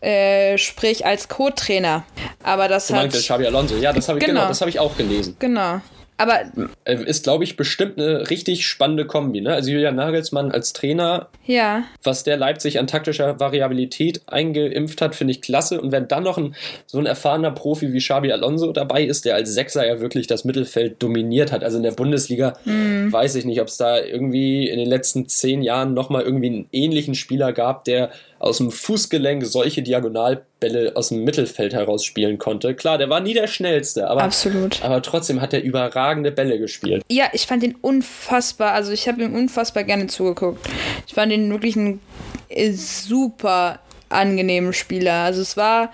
Äh, sprich als Co-Trainer. Aber das du hat. Meinte Xabi Alonso. Ja, das habe ich, genau. genau, das hab ich auch gelesen. Genau. Aber äh, ist, glaube ich, bestimmt eine richtig spannende Kombi. Ne? Also Julian Nagelsmann als Trainer, ja. was der Leipzig an taktischer Variabilität eingeimpft hat, finde ich klasse. Und wenn dann noch ein, so ein erfahrener Profi wie Xabi Alonso dabei ist, der als Sechser ja wirklich das Mittelfeld dominiert hat. Also in der Bundesliga mhm. weiß ich nicht, ob es da irgendwie in den letzten zehn Jahren nochmal irgendwie einen ähnlichen Spieler gab, der aus dem Fußgelenk solche Diagonalbälle aus dem Mittelfeld heraus spielen konnte. Klar, der war nie der schnellste, aber, Absolut. aber trotzdem hat er überragende Bälle gespielt. Ja, ich fand ihn unfassbar, also ich habe ihm unfassbar gerne zugeguckt. Ich fand ihn wirklich ein super angenehmen Spieler. Also es war,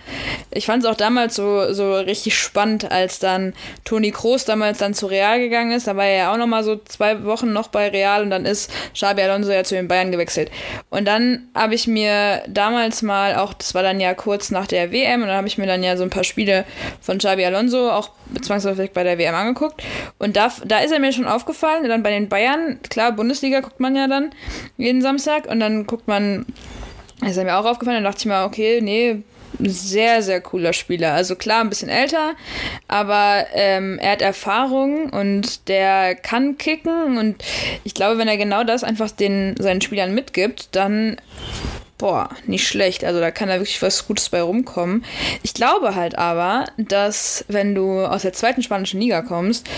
ich fand es auch damals so, so richtig spannend, als dann Toni Kroos damals dann zu Real gegangen ist. Da war er ja auch noch mal so zwei Wochen noch bei Real und dann ist Xabi Alonso ja zu den Bayern gewechselt. Und dann habe ich mir damals mal auch, das war dann ja kurz nach der WM und dann habe ich mir dann ja so ein paar Spiele von Xabi Alonso auch zwangsläufig bei der WM angeguckt. Und da, da ist er mir schon aufgefallen, dann bei den Bayern, klar, Bundesliga guckt man ja dann jeden Samstag und dann guckt man ist mir auch aufgefallen, dann dachte ich mir, okay, nee, sehr, sehr cooler Spieler. Also klar, ein bisschen älter, aber ähm, er hat Erfahrung und der kann kicken und ich glaube, wenn er genau das einfach den seinen Spielern mitgibt, dann boah, nicht schlecht. Also da kann da wirklich was Gutes bei rumkommen. Ich glaube halt aber, dass wenn du aus der zweiten spanischen Liga kommst,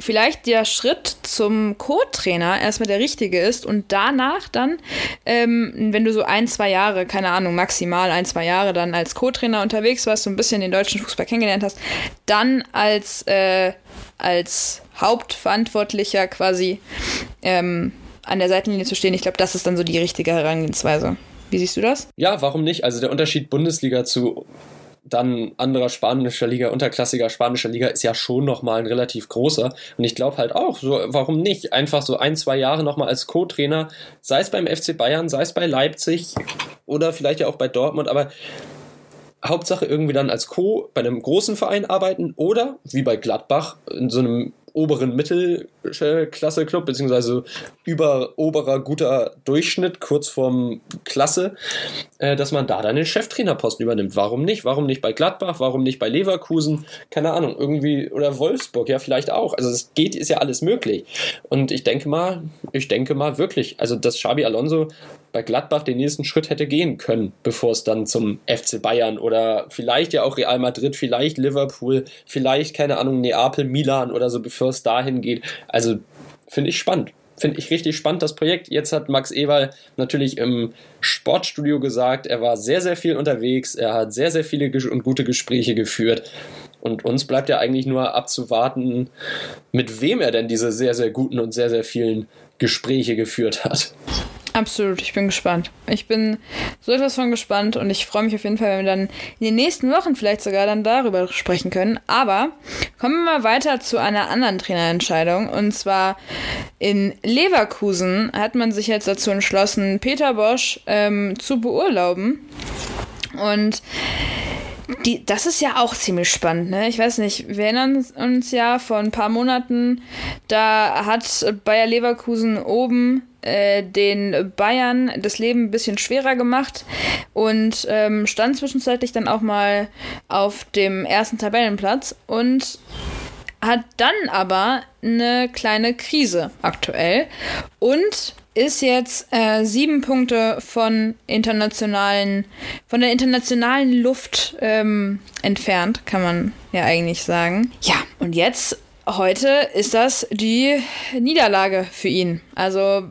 vielleicht der Schritt zum Co-Trainer erstmal der richtige ist und danach dann, ähm, wenn du so ein, zwei Jahre, keine Ahnung, maximal ein, zwei Jahre dann als Co-Trainer unterwegs warst, so ein bisschen den deutschen Fußball kennengelernt hast, dann als, äh, als Hauptverantwortlicher quasi ähm, an der Seitenlinie zu stehen. Ich glaube, das ist dann so die richtige Herangehensweise. Wie siehst du das? Ja, warum nicht? Also der Unterschied Bundesliga zu dann anderer spanischer Liga, unterklassiger spanischer Liga ist ja schon nochmal ein relativ großer. Und ich glaube halt auch, so, warum nicht? Einfach so ein, zwei Jahre nochmal als Co-Trainer, sei es beim FC Bayern, sei es bei Leipzig oder vielleicht ja auch bei Dortmund, aber Hauptsache irgendwie dann als Co. bei einem großen Verein arbeiten oder wie bei Gladbach in so einem oberen Mittelklasse-Club, beziehungsweise über oberer guter Durchschnitt, kurz vorm Klasse, äh, dass man da dann den Cheftrainerposten übernimmt. Warum nicht? Warum nicht bei Gladbach? Warum nicht bei Leverkusen? Keine Ahnung, irgendwie, oder Wolfsburg, ja, vielleicht auch. Also es geht, ist ja alles möglich. Und ich denke mal, ich denke mal wirklich, also dass Xabi Alonso bei Gladbach den nächsten Schritt hätte gehen können, bevor es dann zum FC Bayern oder vielleicht ja auch Real Madrid, vielleicht Liverpool, vielleicht, keine Ahnung, Neapel, Milan oder so, bevor es dahin geht. Also finde ich spannend. Finde ich richtig spannend, das Projekt. Jetzt hat Max Eberl natürlich im Sportstudio gesagt, er war sehr, sehr viel unterwegs, er hat sehr, sehr viele und gute Gespräche geführt. Und uns bleibt ja eigentlich nur abzuwarten, mit wem er denn diese sehr, sehr guten und sehr, sehr vielen Gespräche geführt hat. Absolut, ich bin gespannt. Ich bin so etwas von gespannt und ich freue mich auf jeden Fall, wenn wir dann in den nächsten Wochen vielleicht sogar dann darüber sprechen können. Aber kommen wir mal weiter zu einer anderen Trainerentscheidung. Und zwar in Leverkusen hat man sich jetzt dazu entschlossen, Peter Bosch ähm, zu beurlauben. Und die, das ist ja auch ziemlich spannend, ne? Ich weiß nicht, wir erinnern uns ja vor ein paar Monaten, da hat Bayer Leverkusen oben äh, den Bayern das Leben ein bisschen schwerer gemacht und ähm, stand zwischenzeitlich dann auch mal auf dem ersten Tabellenplatz und hat dann aber eine kleine Krise aktuell und ist jetzt äh, sieben Punkte von internationalen, von der internationalen Luft ähm, entfernt, kann man ja eigentlich sagen. Ja, und jetzt heute ist das die Niederlage für ihn. Also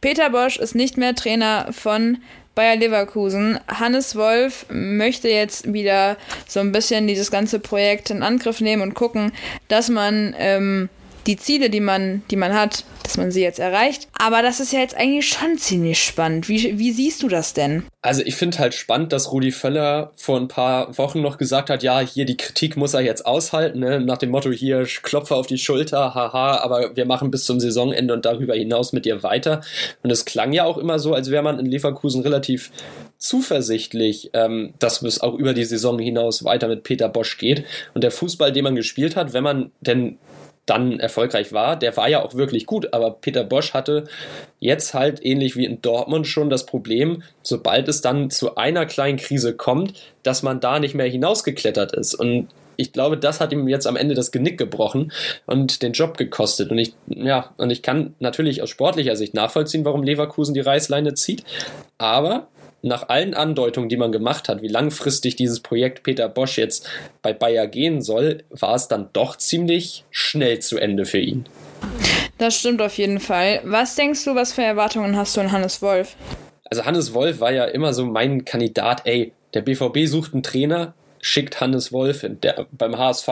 Peter Bosch ist nicht mehr Trainer von Bayer Leverkusen. Hannes Wolf möchte jetzt wieder so ein bisschen dieses ganze Projekt in Angriff nehmen und gucken, dass man ähm, die Ziele, die man, die man hat, dass man sie jetzt erreicht. Aber das ist ja jetzt eigentlich schon ziemlich spannend. Wie, wie siehst du das denn? Also ich finde halt spannend, dass Rudi Völler vor ein paar Wochen noch gesagt hat, ja, hier die Kritik muss er jetzt aushalten, ne? nach dem Motto hier Klopfer auf die Schulter, haha, aber wir machen bis zum Saisonende und darüber hinaus mit dir weiter. Und es klang ja auch immer so, als wäre man in Leverkusen relativ zuversichtlich, ähm, dass es auch über die Saison hinaus weiter mit Peter Bosch geht. Und der Fußball, den man gespielt hat, wenn man denn dann erfolgreich war, der war ja auch wirklich gut, aber Peter Bosch hatte jetzt halt ähnlich wie in Dortmund schon das Problem, sobald es dann zu einer kleinen Krise kommt, dass man da nicht mehr hinausgeklettert ist und ich glaube, das hat ihm jetzt am Ende das Genick gebrochen und den Job gekostet. Und ich, ja, und ich kann natürlich aus sportlicher Sicht nachvollziehen, warum Leverkusen die Reißleine zieht. Aber nach allen Andeutungen, die man gemacht hat, wie langfristig dieses Projekt Peter Bosch jetzt bei Bayer gehen soll, war es dann doch ziemlich schnell zu Ende für ihn. Das stimmt auf jeden Fall. Was denkst du, was für Erwartungen hast du an Hannes Wolf? Also Hannes Wolf war ja immer so mein Kandidat, ey, der BVB sucht einen Trainer, schickt Hannes Wolf hin. Der, beim HSV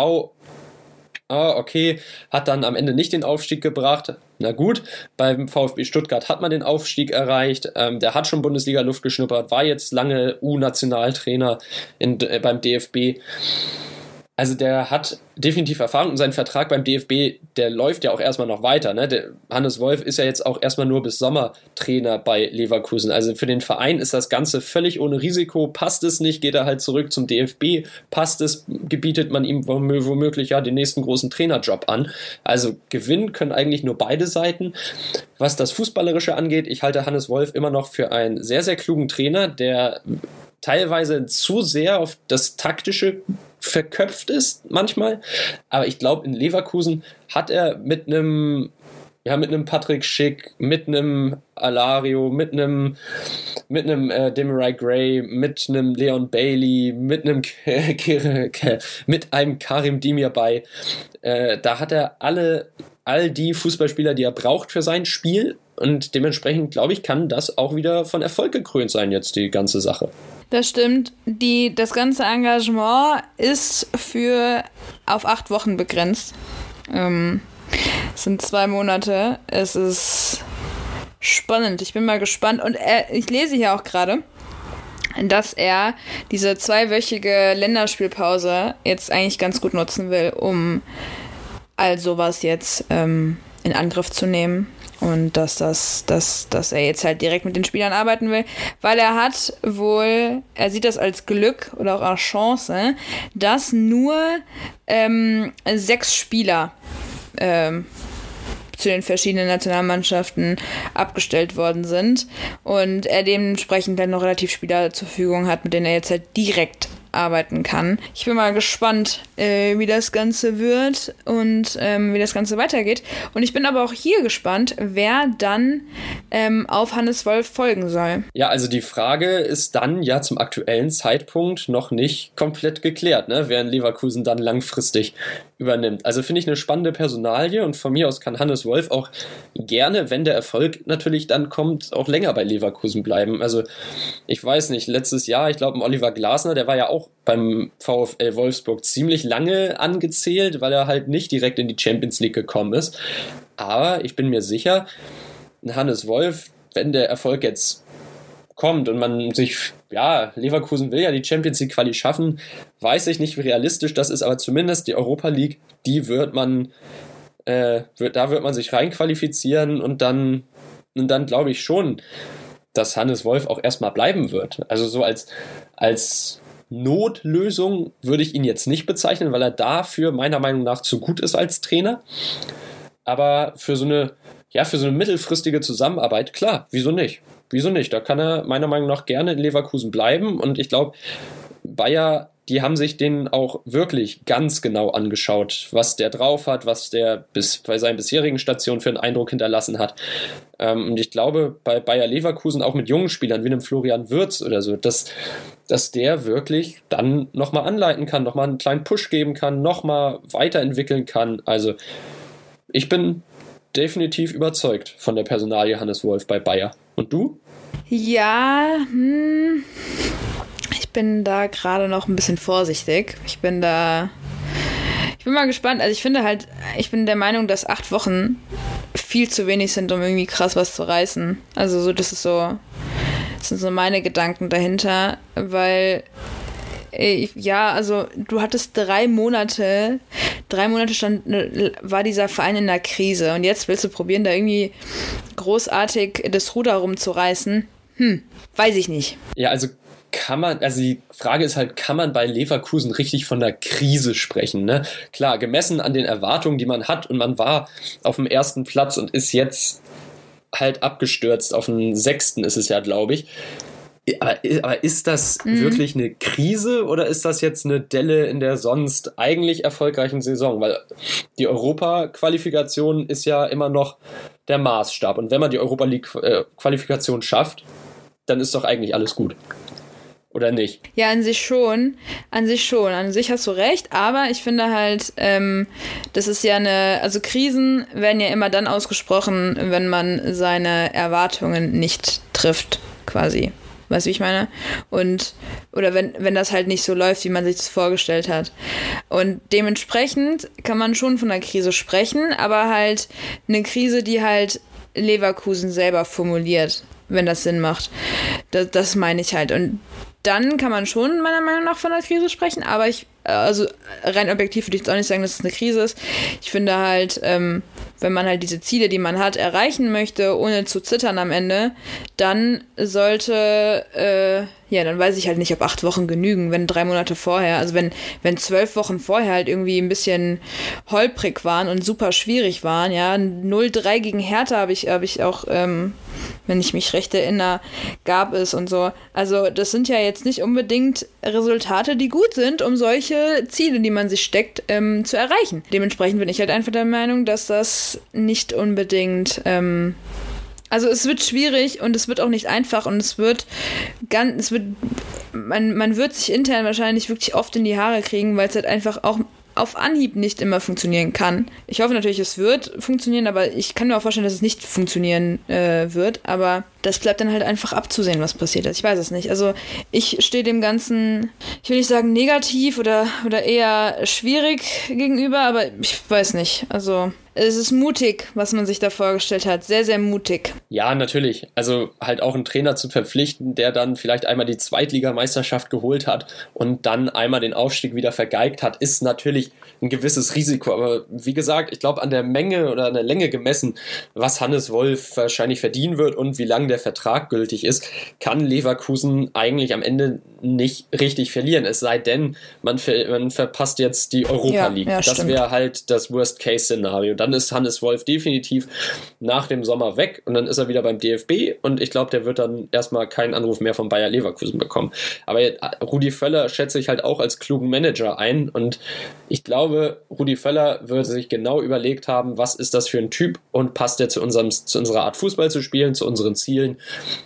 ah, okay, hat dann am Ende nicht den Aufstieg gebracht. Na gut, beim VfB Stuttgart hat man den Aufstieg erreicht. Ähm, der hat schon Bundesliga-Luft geschnuppert, war jetzt lange U-Nationaltrainer äh, beim DFB. Also der hat definitiv Erfahrung und sein Vertrag beim DFB, der läuft ja auch erstmal noch weiter. Ne? Der Hannes Wolf ist ja jetzt auch erstmal nur bis Sommer Trainer bei Leverkusen. Also für den Verein ist das Ganze völlig ohne Risiko. Passt es nicht, geht er halt zurück zum DFB. Passt es, gebietet man ihm womöglich ja den nächsten großen Trainerjob an. Also gewinnen können eigentlich nur beide Seiten. Was das Fußballerische angeht, ich halte Hannes Wolf immer noch für einen sehr, sehr klugen Trainer, der teilweise zu sehr auf das Taktische verköpft ist manchmal. Aber ich glaube, in Leverkusen hat er mit einem ja, mit einem Patrick Schick, mit einem Alario, mit einem, mit einem äh, Demirai Gray, mit einem Leon Bailey, mit einem, mit einem Karim Dimir bei. Äh, da hat er alle, all die Fußballspieler, die er braucht für sein Spiel. Und dementsprechend, glaube ich, kann das auch wieder von Erfolg gekrönt sein, jetzt die ganze Sache. Das stimmt. Die, das ganze Engagement ist für auf acht Wochen begrenzt. Ähm, es sind zwei Monate. Es ist spannend. Ich bin mal gespannt. Und er, ich lese hier auch gerade, dass er diese zweiwöchige Länderspielpause jetzt eigentlich ganz gut nutzen will, um all sowas jetzt ähm, in Angriff zu nehmen und dass, das, dass, dass er jetzt halt direkt mit den Spielern arbeiten will, weil er hat wohl, er sieht das als Glück oder auch als Chance, dass nur ähm, sechs Spieler ähm, zu den verschiedenen Nationalmannschaften abgestellt worden sind. Und er dementsprechend dann noch relativ Spieler zur Verfügung hat, mit denen er jetzt halt direkt arbeiten kann. Ich bin mal gespannt, äh, wie das Ganze wird und ähm, wie das Ganze weitergeht. Und ich bin aber auch hier gespannt, wer dann ähm, auf Hannes Wolf folgen soll. Ja, also die Frage ist dann ja zum aktuellen Zeitpunkt noch nicht komplett geklärt, ne? wer in Leverkusen dann langfristig übernimmt. Also finde ich eine spannende Personalie und von mir aus kann Hannes Wolf auch gerne, wenn der Erfolg natürlich dann kommt, auch länger bei Leverkusen bleiben. Also ich weiß nicht, letztes Jahr, ich glaube, Oliver Glasner, der war ja auch beim VfL Wolfsburg ziemlich lange angezählt, weil er halt nicht direkt in die Champions League gekommen ist. Aber ich bin mir sicher, Hannes Wolf, wenn der Erfolg jetzt kommt und man sich, ja, Leverkusen will ja die Champions League Quali schaffen, weiß ich nicht, wie realistisch das ist, aber zumindest die Europa League, die wird man, äh, wird, da wird man sich reinqualifizieren und dann, und dann glaube ich schon, dass Hannes Wolf auch erstmal bleiben wird. Also so als, als Notlösung würde ich ihn jetzt nicht bezeichnen, weil er dafür meiner Meinung nach zu gut ist als Trainer. Aber für so eine, ja, für so eine mittelfristige Zusammenarbeit, klar, wieso nicht? Wieso nicht? Da kann er meiner Meinung nach gerne in Leverkusen bleiben und ich glaube, Bayer, die haben sich den auch wirklich ganz genau angeschaut, was der drauf hat, was der bis bei seinen bisherigen Stationen für einen Eindruck hinterlassen hat. Ähm, und ich glaube, bei Bayer Leverkusen auch mit jungen Spielern wie einem Florian Würz oder so, dass, dass der wirklich dann nochmal anleiten kann, nochmal einen kleinen Push geben kann, nochmal weiterentwickeln kann. Also ich bin definitiv überzeugt von der Personalie Hannes Wolf bei Bayer. Und du? Ja, hm, ich bin da gerade noch ein bisschen vorsichtig. Ich bin da. Ich bin mal gespannt. Also ich finde halt, ich bin der Meinung, dass acht Wochen viel zu wenig sind, um irgendwie krass was zu reißen. Also so, das ist so, das sind so meine Gedanken dahinter, weil ja, also du hattest drei Monate, drei Monate stand, war dieser Verein in der Krise und jetzt willst du probieren, da irgendwie großartig das Ruder rumzureißen. Hm, weiß ich nicht. Ja, also kann man, also die Frage ist halt, kann man bei Leverkusen richtig von der Krise sprechen? Ne? Klar, gemessen an den Erwartungen, die man hat und man war auf dem ersten Platz und ist jetzt halt abgestürzt, auf den sechsten ist es ja, glaube ich. Aber, aber, ist das mhm. wirklich eine Krise oder ist das jetzt eine Delle in der sonst eigentlich erfolgreichen Saison? Weil die Europa-Qualifikation ist ja immer noch der Maßstab. Und wenn man die Europa League-Qualifikation schafft, dann ist doch eigentlich alles gut. Oder nicht? Ja, an sich schon. An sich schon. An sich hast du recht, aber ich finde halt, ähm, das ist ja eine, also Krisen werden ja immer dann ausgesprochen, wenn man seine Erwartungen nicht trifft, quasi. Weißt du, wie ich meine? Und, oder wenn, wenn das halt nicht so läuft, wie man sich das vorgestellt hat. Und dementsprechend kann man schon von einer Krise sprechen, aber halt eine Krise, die halt Leverkusen selber formuliert, wenn das Sinn macht. Das, das meine ich halt. Und dann kann man schon meiner Meinung nach von einer Krise sprechen, aber ich, also rein objektiv würde ich jetzt auch nicht sagen, dass es eine Krise ist. Ich finde halt, ähm, wenn man halt diese Ziele, die man hat, erreichen möchte, ohne zu zittern am Ende, dann sollte, äh, ja, dann weiß ich halt nicht, ob acht Wochen genügen, wenn drei Monate vorher, also wenn, wenn zwölf Wochen vorher halt irgendwie ein bisschen holprig waren und super schwierig waren, ja, 0-3 gegen Hertha habe ich, habe ich auch, ähm, wenn ich mich recht erinnere, gab es und so. Also das sind ja jetzt nicht unbedingt Resultate, die gut sind, um solche Ziele, die man sich steckt, ähm, zu erreichen. Dementsprechend bin ich halt einfach der Meinung, dass das nicht unbedingt ähm, also es wird schwierig und es wird auch nicht einfach und es wird ganz, es wird, man, man wird sich intern wahrscheinlich wirklich oft in die Haare kriegen, weil es halt einfach auch auf Anhieb nicht immer funktionieren kann. Ich hoffe natürlich, es wird funktionieren, aber ich kann mir auch vorstellen, dass es nicht funktionieren äh, wird. Aber das bleibt dann halt einfach abzusehen, was passiert ist. Ich weiß es nicht. Also ich stehe dem Ganzen, ich will nicht sagen negativ oder, oder eher schwierig gegenüber, aber ich weiß nicht. Also es ist mutig, was man sich da vorgestellt hat. Sehr, sehr mutig. Ja, natürlich. Also halt auch einen Trainer zu verpflichten, der dann vielleicht einmal die Zweitligameisterschaft geholt hat und dann einmal den Aufstieg wieder vergeigt hat, ist natürlich ein gewisses Risiko. Aber wie gesagt, ich glaube an der Menge oder an der Länge gemessen, was Hannes Wolf wahrscheinlich verdienen wird und wie lange der Vertrag gültig ist, kann Leverkusen eigentlich am Ende nicht richtig verlieren. Es sei denn, man, ver man verpasst jetzt die Europa League. Ja, ja, das wäre halt das Worst-Case-Szenario. Dann ist Hannes Wolf definitiv nach dem Sommer weg und dann ist er wieder beim DFB und ich glaube, der wird dann erstmal keinen Anruf mehr von Bayer Leverkusen bekommen. Aber Rudi Völler schätze ich halt auch als klugen Manager ein und ich glaube, Rudi Völler würde sich genau überlegt haben, was ist das für ein Typ und passt er zu, zu unserer Art Fußball zu spielen, zu unseren Zielen.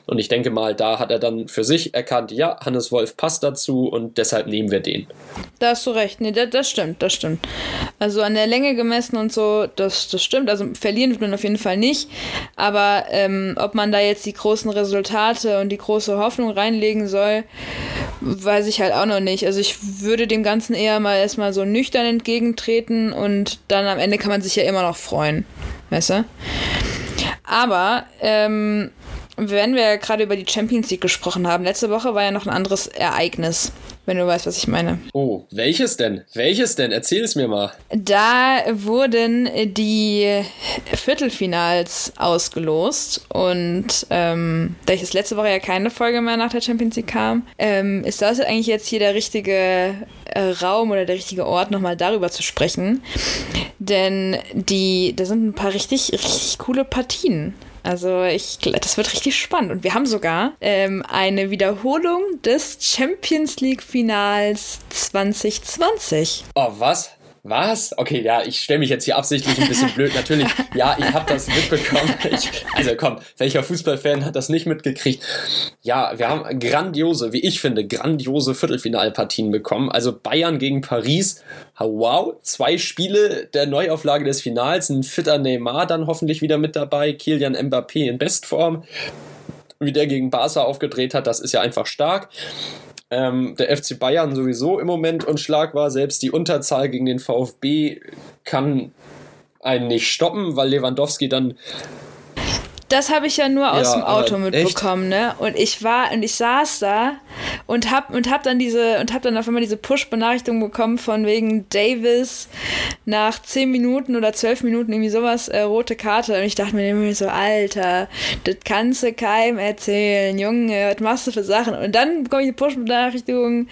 Und ich denke mal, da hat er dann für sich erkannt, ja, Hannes Wolf passt dazu und deshalb nehmen wir den. Da hast du recht. Nee, das, das stimmt, das stimmt. Also an der Länge gemessen und so, das, das stimmt. Also verlieren wird man auf jeden Fall nicht. Aber ähm, ob man da jetzt die großen Resultate und die große Hoffnung reinlegen soll, weiß ich halt auch noch nicht. Also ich würde dem Ganzen eher mal erstmal so nüchtern entgegentreten und dann am Ende kann man sich ja immer noch freuen. Weißt du? Aber ähm, wenn wir gerade über die Champions League gesprochen haben, letzte Woche war ja noch ein anderes Ereignis, wenn du weißt, was ich meine. Oh, welches denn? Welches denn? Erzähl es mir mal. Da wurden die Viertelfinals ausgelost und ähm, da ich das letzte Woche ja keine Folge mehr nach der Champions League kam, ähm, ist das eigentlich jetzt hier der richtige äh, Raum oder der richtige Ort, nochmal darüber zu sprechen. Denn die, da sind ein paar richtig, richtig coole Partien. Also ich, das wird richtig spannend. Und wir haben sogar ähm, eine Wiederholung des Champions League Finals 2020. Oh, was? Was? Okay, ja, ich stelle mich jetzt hier absichtlich ein bisschen blöd. Natürlich, ja, ich habe das mitbekommen. Ich, also komm, welcher Fußballfan hat das nicht mitgekriegt? Ja, wir haben grandiose, wie ich finde, grandiose Viertelfinalpartien bekommen. Also Bayern gegen Paris. Wow, zwei Spiele der Neuauflage des Finals. Ein fitter Neymar dann hoffentlich wieder mit dabei. Kilian Mbappé in Bestform wie der gegen Barca aufgedreht hat, das ist ja einfach stark. Ähm, der FC Bayern sowieso im Moment unschlagbar. Selbst die Unterzahl gegen den VfB kann einen nicht stoppen, weil Lewandowski dann das habe ich ja nur aus ja, dem Auto mitbekommen, ne? Und ich war und ich saß da und hab und hab dann diese und hab dann auf einmal diese Push-Benachrichtigung bekommen von wegen Davis nach zehn Minuten oder zwölf Minuten irgendwie sowas äh, rote Karte und ich dachte mir irgendwie so Alter, das kannst du keinem erzählen, Junge, was machst du für Sachen? Und dann bekomme ich die Push-Benachrichtigung,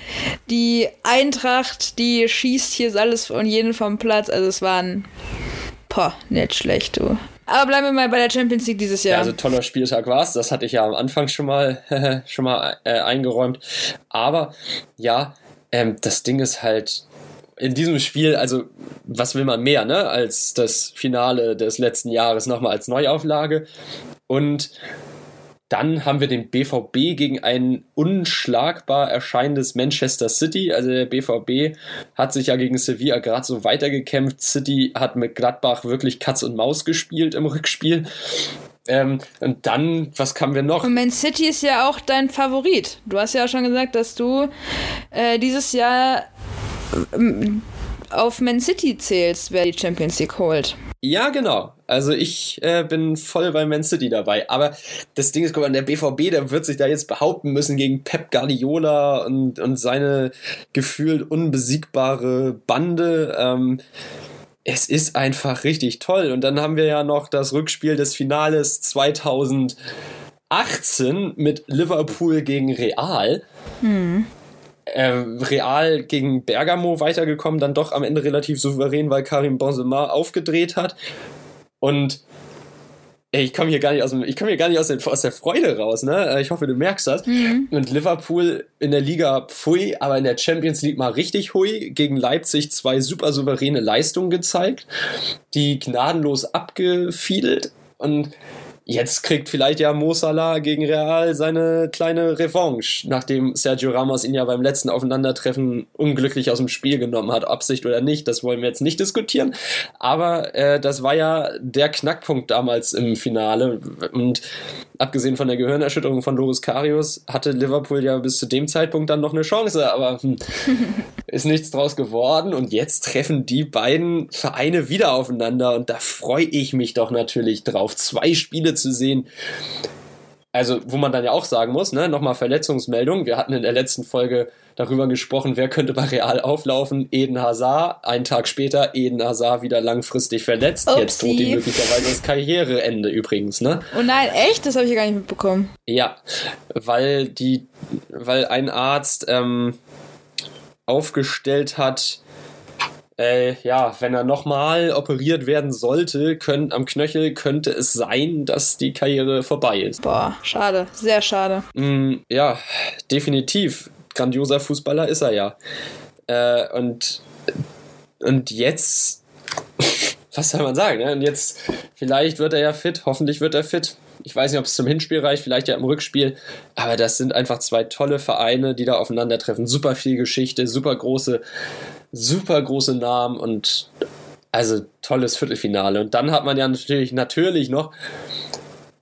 die Eintracht, die schießt hier alles und jeden vom Platz, also es waren Poh, nicht schlecht, du. Aber bleiben wir mal bei der Champions League dieses Jahr. Ja, also toller Spieltag war es. Das hatte ich ja am Anfang schon mal, schon mal äh, eingeräumt. Aber ja, ähm, das Ding ist halt, in diesem Spiel, also was will man mehr, ne, als das Finale des letzten Jahres nochmal als Neuauflage. Und dann haben wir den BVB gegen ein unschlagbar erscheinendes Manchester City. Also der BVB hat sich ja gegen Sevilla gerade so weitergekämpft. City hat mit Gladbach wirklich Katz und Maus gespielt im Rückspiel. Ähm, und dann, was haben wir noch? Und Man City ist ja auch dein Favorit. Du hast ja auch schon gesagt, dass du äh, dieses Jahr ähm, auf Man City zählst, wer die Champions League holt. Ja, genau. Also ich äh, bin voll bei Man City dabei. Aber das Ding ist, guck mal, der BVB, der wird sich da jetzt behaupten müssen gegen Pep Guardiola und, und seine gefühlt unbesiegbare Bande. Ähm, es ist einfach richtig toll. Und dann haben wir ja noch das Rückspiel des Finales 2018 mit Liverpool gegen Real. Mhm äh, Real gegen Bergamo weitergekommen, dann doch am Ende relativ souverän, weil Karim Benzema aufgedreht hat. Und ey, ich komme hier gar nicht aus dem, ich komme hier gar nicht aus, den, aus der Freude raus, ne? Äh, ich hoffe, du merkst das. Mhm. Und Liverpool in der Liga pfui, aber in der Champions League mal richtig hui. Gegen Leipzig zwei super souveräne Leistungen gezeigt, die gnadenlos abgefiedelt und Jetzt kriegt vielleicht ja Mo Salah gegen Real seine kleine Revanche, nachdem Sergio Ramos ihn ja beim letzten Aufeinandertreffen unglücklich aus dem Spiel genommen hat, Absicht oder nicht, das wollen wir jetzt nicht diskutieren. Aber äh, das war ja der Knackpunkt damals im Finale. Und abgesehen von der Gehirnerschütterung von Loris Karius hatte Liverpool ja bis zu dem Zeitpunkt dann noch eine Chance, aber hm, ist nichts draus geworden. Und jetzt treffen die beiden Vereine wieder aufeinander. Und da freue ich mich doch natürlich drauf. Zwei Spiele zu sehen. Also, wo man dann ja auch sagen muss, ne, nochmal Verletzungsmeldung. Wir hatten in der letzten Folge darüber gesprochen, wer könnte bei Real auflaufen. Eden Hazard, einen Tag später Eden Hazard wieder langfristig verletzt. Upsi. Jetzt droht die möglicherweise das Karriereende übrigens, ne? Oh nein, echt? Das habe ich ja gar nicht mitbekommen. Ja, weil die, weil ein Arzt ähm, aufgestellt hat, äh, ja, wenn er nochmal operiert werden sollte, könnt, am Knöchel könnte es sein, dass die Karriere vorbei ist. Boah, schade, sehr schade. Mm, ja, definitiv. Grandioser Fußballer ist er ja. Äh, und, und jetzt, was soll man sagen? Ne? Und jetzt, vielleicht wird er ja fit, hoffentlich wird er fit. Ich weiß nicht, ob es zum Hinspiel reicht, vielleicht ja im Rückspiel. Aber das sind einfach zwei tolle Vereine, die da aufeinandertreffen. Super viel Geschichte, super große super große Namen und also tolles Viertelfinale. Und dann hat man ja natürlich, natürlich noch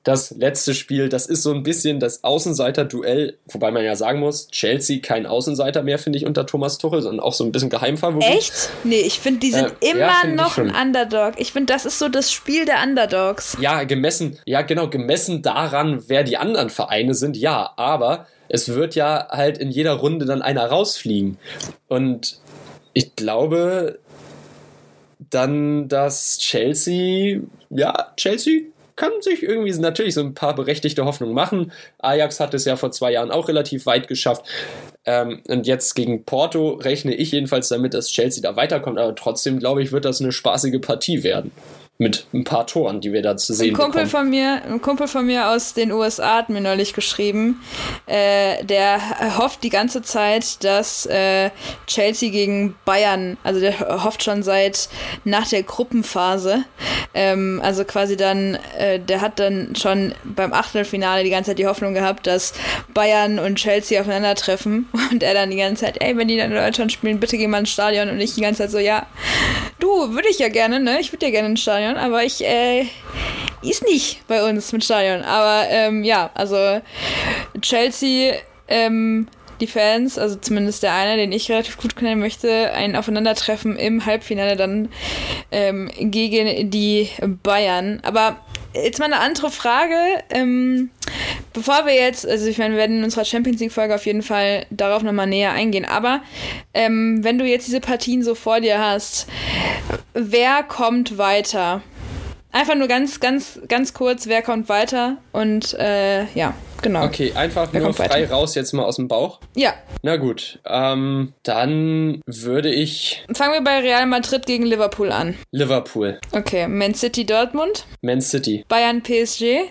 das letzte Spiel, das ist so ein bisschen das Außenseiter-Duell, wobei man ja sagen muss, Chelsea kein Außenseiter mehr, finde ich, unter Thomas Tuchel, sondern auch so ein bisschen Geheimfavorit. Echt? Nee, ich finde, die sind äh, immer ja, noch ein Underdog. Ich finde, das ist so das Spiel der Underdogs. Ja, gemessen, ja genau, gemessen daran, wer die anderen Vereine sind, ja, aber es wird ja halt in jeder Runde dann einer rausfliegen. Und ich glaube dann, dass Chelsea, ja, Chelsea kann sich irgendwie natürlich so ein paar berechtigte Hoffnungen machen. Ajax hat es ja vor zwei Jahren auch relativ weit geschafft. Ähm, und jetzt gegen Porto rechne ich jedenfalls damit, dass Chelsea da weiterkommt. Aber trotzdem glaube ich, wird das eine spaßige Partie werden mit ein paar Toren, die wir da zu sehen ein Kumpel bekommen. Von mir, ein Kumpel von mir aus den USA hat mir neulich geschrieben, äh, der hofft die ganze Zeit, dass äh, Chelsea gegen Bayern, also der hofft schon seit nach der Gruppenphase, ähm, also quasi dann, äh, der hat dann schon beim Achtelfinale die ganze Zeit die Hoffnung gehabt, dass Bayern und Chelsea aufeinandertreffen und er dann die ganze Zeit, ey, wenn die dann in Deutschland spielen, bitte geh mal ins Stadion und ich die ganze Zeit so, ja, du, würde ich ja gerne, ne, ich würde ja gerne ins Stadion Stadion, aber ich, äh, ist nicht bei uns mit Stadion. Aber ähm, ja, also Chelsea, ähm, die Fans, also zumindest der eine, den ich relativ gut kennen möchte, ein Aufeinandertreffen im Halbfinale dann ähm, gegen die Bayern. Aber jetzt mal eine andere Frage. Ähm, bevor wir jetzt, also ich meine, wir werden in unserer Champions League-Folge auf jeden Fall darauf nochmal näher eingehen, aber ähm, wenn du jetzt diese Partien so vor dir hast, wer kommt weiter? Einfach nur ganz, ganz, ganz kurz, wer kommt weiter und äh, ja, genau. Okay, einfach wer nur frei weiter? raus jetzt mal aus dem Bauch. Ja. Na gut, ähm, dann würde ich. Fangen wir bei Real Madrid gegen Liverpool an. Liverpool. Okay, Man City Dortmund. Man City. Bayern PSG.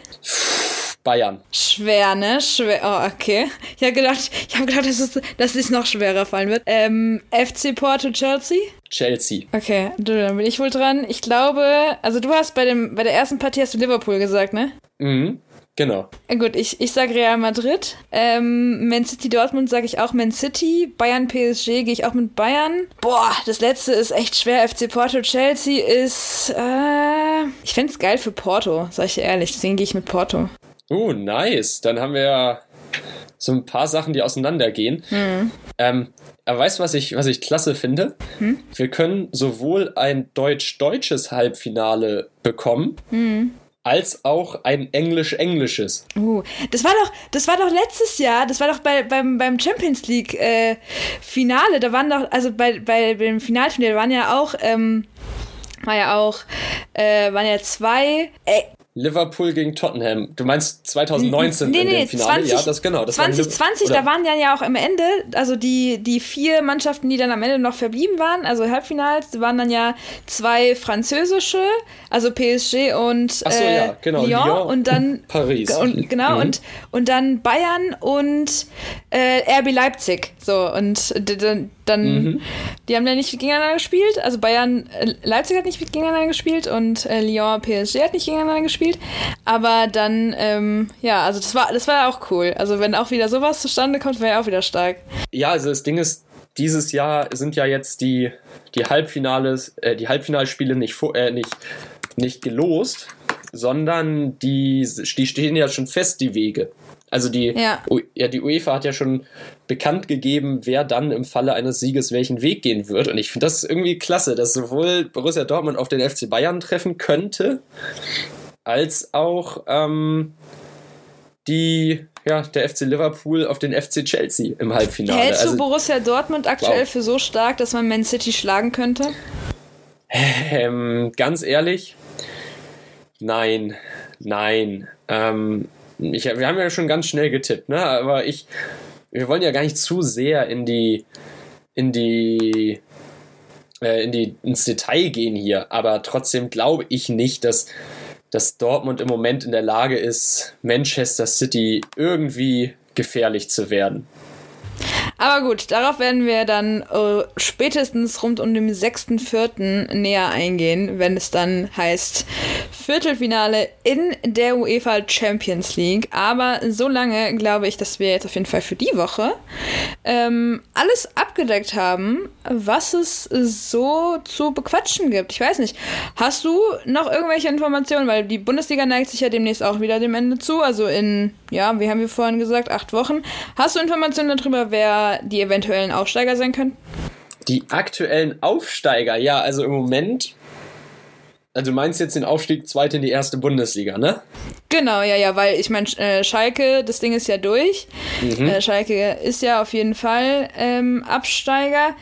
Bayern. Schwer, ne? Schwer. Oh, okay. Ich habe gedacht, ich habe gedacht, dass es, dass es noch schwerer fallen wird. Ähm, FC Porto Chelsea? Chelsea. Okay, du, dann bin ich wohl dran. Ich glaube, also du hast bei dem, bei der ersten Partie hast du Liverpool gesagt, ne? Mhm. Genau. Gut, ich, ich sage Real Madrid. Ähm, Man City Dortmund sage ich auch Man City. Bayern PSG gehe ich auch mit Bayern. Boah, das letzte ist echt schwer. FC Porto Chelsea ist. Äh, ich fände es geil für Porto, sag ich ehrlich. Deswegen gehe ich mit Porto. Oh, nice. Dann haben wir ja so ein paar Sachen, die auseinandergehen. Mhm. Ähm, aber weißt du, was ich, was ich klasse finde? Mhm. Wir können sowohl ein deutsch-deutsches Halbfinale bekommen, mhm. als auch ein englisch-englisches. Uh, das war doch, das war doch letztes Jahr, das war doch bei, beim, beim Champions League äh, Finale, da waren doch, also bei, bei dem Finalfinale waren ja auch, ähm, war ja auch, äh, waren ja zwei, äh, Liverpool gegen Tottenham. Du meinst 2019 nee, nee, in dem Finale? 20, ja, das genau. Das 2020, war da waren ja, ja auch am Ende, also die, die vier Mannschaften, die dann am Ende noch verblieben waren, also Halbfinals, waren dann ja zwei französische, also PSG und so, äh, ja, genau. Lyon, Lyon, und dann Paris. Und, genau, mhm. und, und dann Bayern und äh, RB Leipzig. So, und dann, dann mhm. die haben ja nicht gegeneinander gespielt. Also Bayern, äh, Leipzig hat nicht gegeneinander gespielt und äh, Lyon, PSG hat nicht gegeneinander gespielt. Aber dann, ähm, ja, also das war, das war ja auch cool. Also wenn auch wieder sowas zustande kommt, wäre ja auch wieder stark. Ja, also das Ding ist, dieses Jahr sind ja jetzt die, die Halbfinales, äh, die Halbfinalspiele nicht, äh, nicht, nicht gelost, sondern die, die stehen ja schon fest, die Wege. Also die, ja. ja. die UEFA hat ja schon bekannt gegeben, wer dann im Falle eines Sieges welchen Weg gehen wird. Und ich finde das irgendwie klasse, dass sowohl Borussia Dortmund auf den FC Bayern treffen könnte, als auch ähm, die, ja, der FC Liverpool auf den FC Chelsea im Halbfinale. Hältst du also, Borussia Dortmund aktuell wow. für so stark, dass man Man City schlagen könnte? Ähm, ganz ehrlich, nein, nein. Ähm, ich, wir haben ja schon ganz schnell getippt, ne? Aber ich, wir wollen ja gar nicht zu sehr in die, in die, äh, in die, ins Detail gehen hier. Aber trotzdem glaube ich nicht, dass, dass Dortmund im Moment in der Lage ist, Manchester City irgendwie gefährlich zu werden. Aber gut, darauf werden wir dann äh, spätestens rund um den 6.4. näher eingehen, wenn es dann heißt Viertelfinale in der UEFA Champions League. Aber so lange glaube ich, dass wir jetzt auf jeden Fall für die Woche ähm, alles abgedeckt haben, was es so zu bequatschen gibt. Ich weiß nicht, hast du noch irgendwelche Informationen? Weil die Bundesliga neigt sich ja demnächst auch wieder dem Ende zu. Also in, ja, wie haben wir vorhin gesagt, acht Wochen. Hast du Informationen darüber, wer die eventuellen Aufsteiger sein können? Die aktuellen Aufsteiger, ja, also im Moment. Also du meinst jetzt den Aufstieg zweite in die erste Bundesliga, ne? Genau, ja, ja, weil ich meine, äh, Schalke, das Ding ist ja durch. Mhm. Äh, Schalke ist ja auf jeden Fall ähm, Absteiger.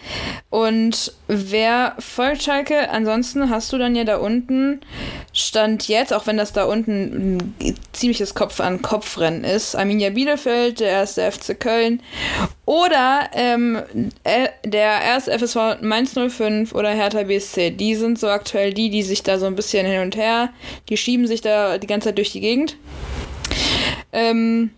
Und wer folgt Schalke? Ansonsten hast du dann ja da unten, Stand jetzt, auch wenn das da unten ein ziemliches Kopf-an-Kopf-Rennen ist, Arminia Bielefeld, der erste FC Köln oder ähm, äh, der erste FSV Mainz 05 oder Hertha BSC. Die sind so aktuell die, die sich da so ein bisschen hin und her, die schieben sich da die ganze Zeit durch die Gegend. Ähm,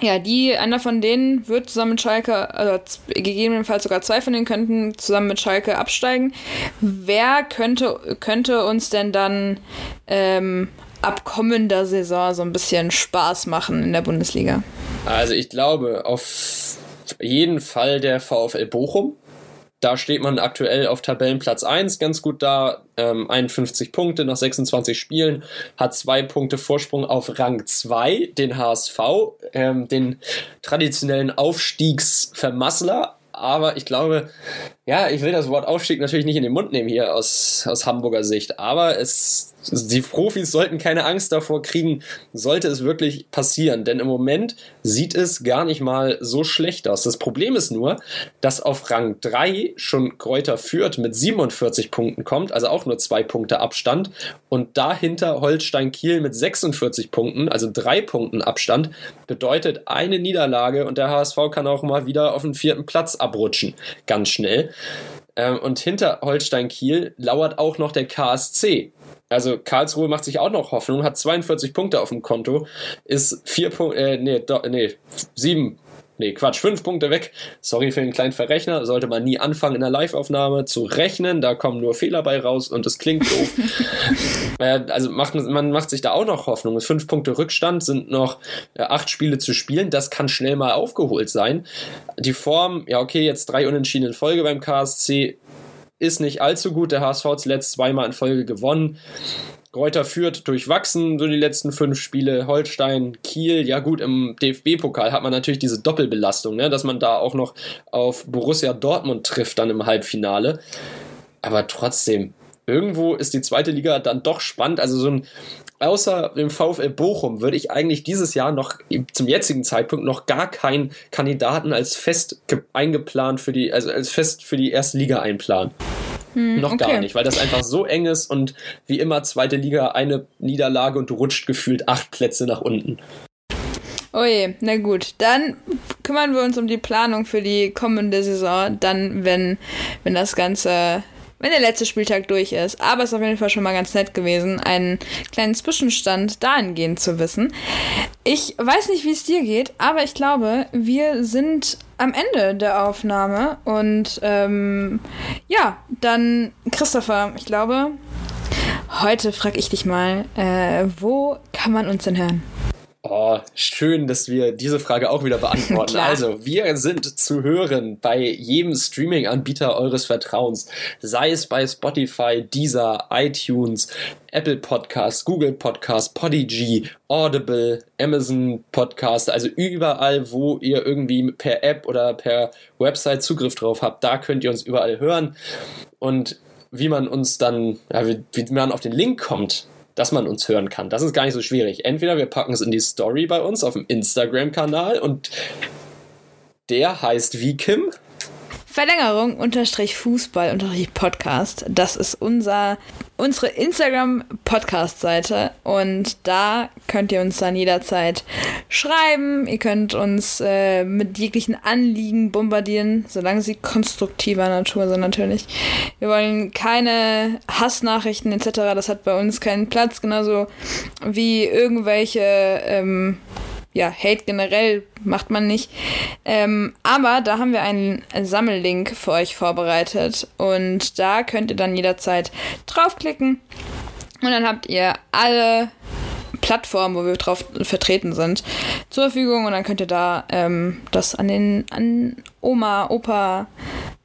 ja, die, einer von denen wird zusammen mit Schalke, also gegebenenfalls sogar zwei von denen könnten zusammen mit Schalke absteigen. Wer könnte, könnte uns denn dann ähm, ab kommender Saison so ein bisschen Spaß machen in der Bundesliga? Also ich glaube, auf jeden Fall der VfL Bochum Da steht man aktuell auf Tabellenplatz 1 ganz gut da. Ähm, 51 Punkte nach 26 Spielen, hat zwei Punkte Vorsprung auf Rang 2, den HSV, ähm, den traditionellen Aufstiegsvermassler. Aber ich glaube, ja, ich will das Wort Aufstieg natürlich nicht in den Mund nehmen hier aus, aus Hamburger Sicht. Aber es die Profis sollten keine Angst davor kriegen, sollte es wirklich passieren. Denn im Moment sieht es gar nicht mal so schlecht aus. Das Problem ist nur, dass auf Rang 3 schon Kräuter führt mit 47 Punkten kommt, also auch nur zwei Punkte Abstand. Und dahinter Holstein Kiel mit 46 Punkten, also drei Punkten Abstand, bedeutet eine Niederlage und der HSV kann auch mal wieder auf den vierten Platz abrutschen. Ganz schnell. Ähm, und hinter Holstein Kiel lauert auch noch der KSC also Karlsruhe macht sich auch noch Hoffnung, hat 42 Punkte auf dem Konto, ist vier Punkte, äh, nee, nee, sieben, nee, Quatsch, fünf Punkte weg. Sorry für den kleinen Verrechner, sollte man nie anfangen in der Live-Aufnahme zu rechnen, da kommen nur Fehler bei raus und es klingt doof. äh, also macht, man macht sich da auch noch Hoffnung. Fünf Punkte Rückstand, sind noch äh, acht Spiele zu spielen, das kann schnell mal aufgeholt sein. Die Form, ja okay, jetzt drei Unentschieden in Folge beim KSC, ist nicht allzu gut. Der HSV hat zuletzt zweimal in Folge gewonnen. Reuter führt durchwachsen, so die letzten fünf Spiele. Holstein, Kiel, ja gut, im DFB-Pokal hat man natürlich diese Doppelbelastung, ne, dass man da auch noch auf Borussia Dortmund trifft dann im Halbfinale. Aber trotzdem, irgendwo ist die zweite Liga dann doch spannend. Also so ein außer dem VfL Bochum würde ich eigentlich dieses Jahr noch zum jetzigen Zeitpunkt noch gar keinen Kandidaten als fest eingeplant für die, also als fest für die erste Liga einplanen. Hm, noch okay. gar nicht, weil das einfach so eng ist und wie immer zweite Liga eine Niederlage und du rutscht gefühlt acht Plätze nach unten. Oh je, na gut. Dann kümmern wir uns um die Planung für die kommende Saison, dann, wenn, wenn das Ganze wenn der letzte Spieltag durch ist. Aber es ist auf jeden Fall schon mal ganz nett gewesen, einen kleinen Zwischenstand dahingehend zu wissen. Ich weiß nicht, wie es dir geht, aber ich glaube, wir sind am Ende der Aufnahme. Und ähm, ja, dann Christopher, ich glaube, heute frage ich dich mal, äh, wo kann man uns denn hören? Oh, schön, dass wir diese Frage auch wieder beantworten. also, wir sind zu hören bei jedem Streaming-Anbieter eures Vertrauens, sei es bei Spotify, Deezer, iTunes, Apple Podcasts, Google Podcasts, Podigy, Audible, Amazon Podcast, also überall, wo ihr irgendwie per App oder per Website Zugriff drauf habt, da könnt ihr uns überall hören. Und wie man uns dann, ja, wie, wie man auf den Link kommt, dass man uns hören kann. Das ist gar nicht so schwierig. Entweder wir packen es in die Story bei uns auf dem Instagram-Kanal und der heißt wie Kim? Verlängerung unterstrich Fußball unterstrich Podcast. Das ist unser, unsere Instagram-Podcast-Seite und da könnt ihr uns dann jederzeit schreiben. Ihr könnt uns äh, mit jeglichen Anliegen bombardieren, solange sie konstruktiver Natur sind natürlich. Wir wollen keine Hassnachrichten etc. Das hat bei uns keinen Platz, genauso wie irgendwelche ähm, ja, Hate generell macht man nicht. Ähm, aber da haben wir einen Sammellink für euch vorbereitet und da könnt ihr dann jederzeit draufklicken und dann habt ihr alle Plattformen, wo wir drauf vertreten sind, zur Verfügung und dann könnt ihr da ähm, das an den an Oma, Opa,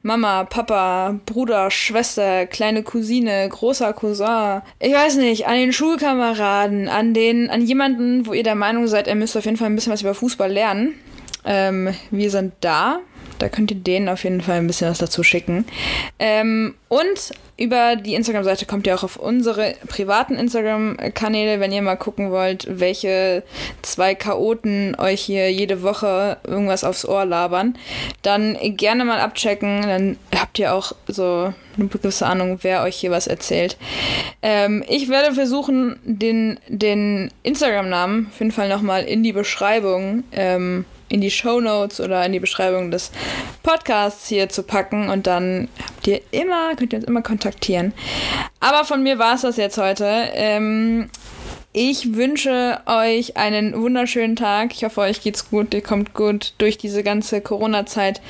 Mama, Papa, Bruder, Schwester, kleine Cousine, großer Cousin, ich weiß nicht, an den Schulkameraden, an den, an jemanden, wo ihr der Meinung seid, er müsste auf jeden Fall ein bisschen was über Fußball lernen. Ähm, wir sind da. Da könnt ihr denen auf jeden Fall ein bisschen was dazu schicken. Ähm, und über die Instagram-Seite kommt ihr auch auf unsere privaten Instagram-Kanäle, wenn ihr mal gucken wollt, welche zwei Chaoten euch hier jede Woche irgendwas aufs Ohr labern. Dann gerne mal abchecken, dann habt ihr auch so eine gewisse Ahnung, wer euch hier was erzählt. Ähm, ich werde versuchen, den, den Instagram-Namen auf jeden Fall nochmal in die Beschreibung ähm, in die Show Notes oder in die Beschreibung des Podcasts hier zu packen und dann habt ihr immer, könnt ihr uns immer kontaktieren. Aber von mir war es das jetzt heute. Ähm, ich wünsche euch einen wunderschönen Tag. Ich hoffe, euch geht's gut. Ihr kommt gut durch diese ganze Corona-Zeit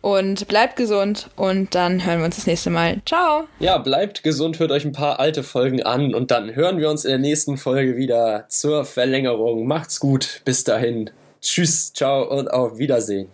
und bleibt gesund. Und dann hören wir uns das nächste Mal. Ciao. Ja, bleibt gesund, hört euch ein paar alte Folgen an und dann hören wir uns in der nächsten Folge wieder zur Verlängerung. Macht's gut. Bis dahin. Tschüss, ciao und auf Wiedersehen.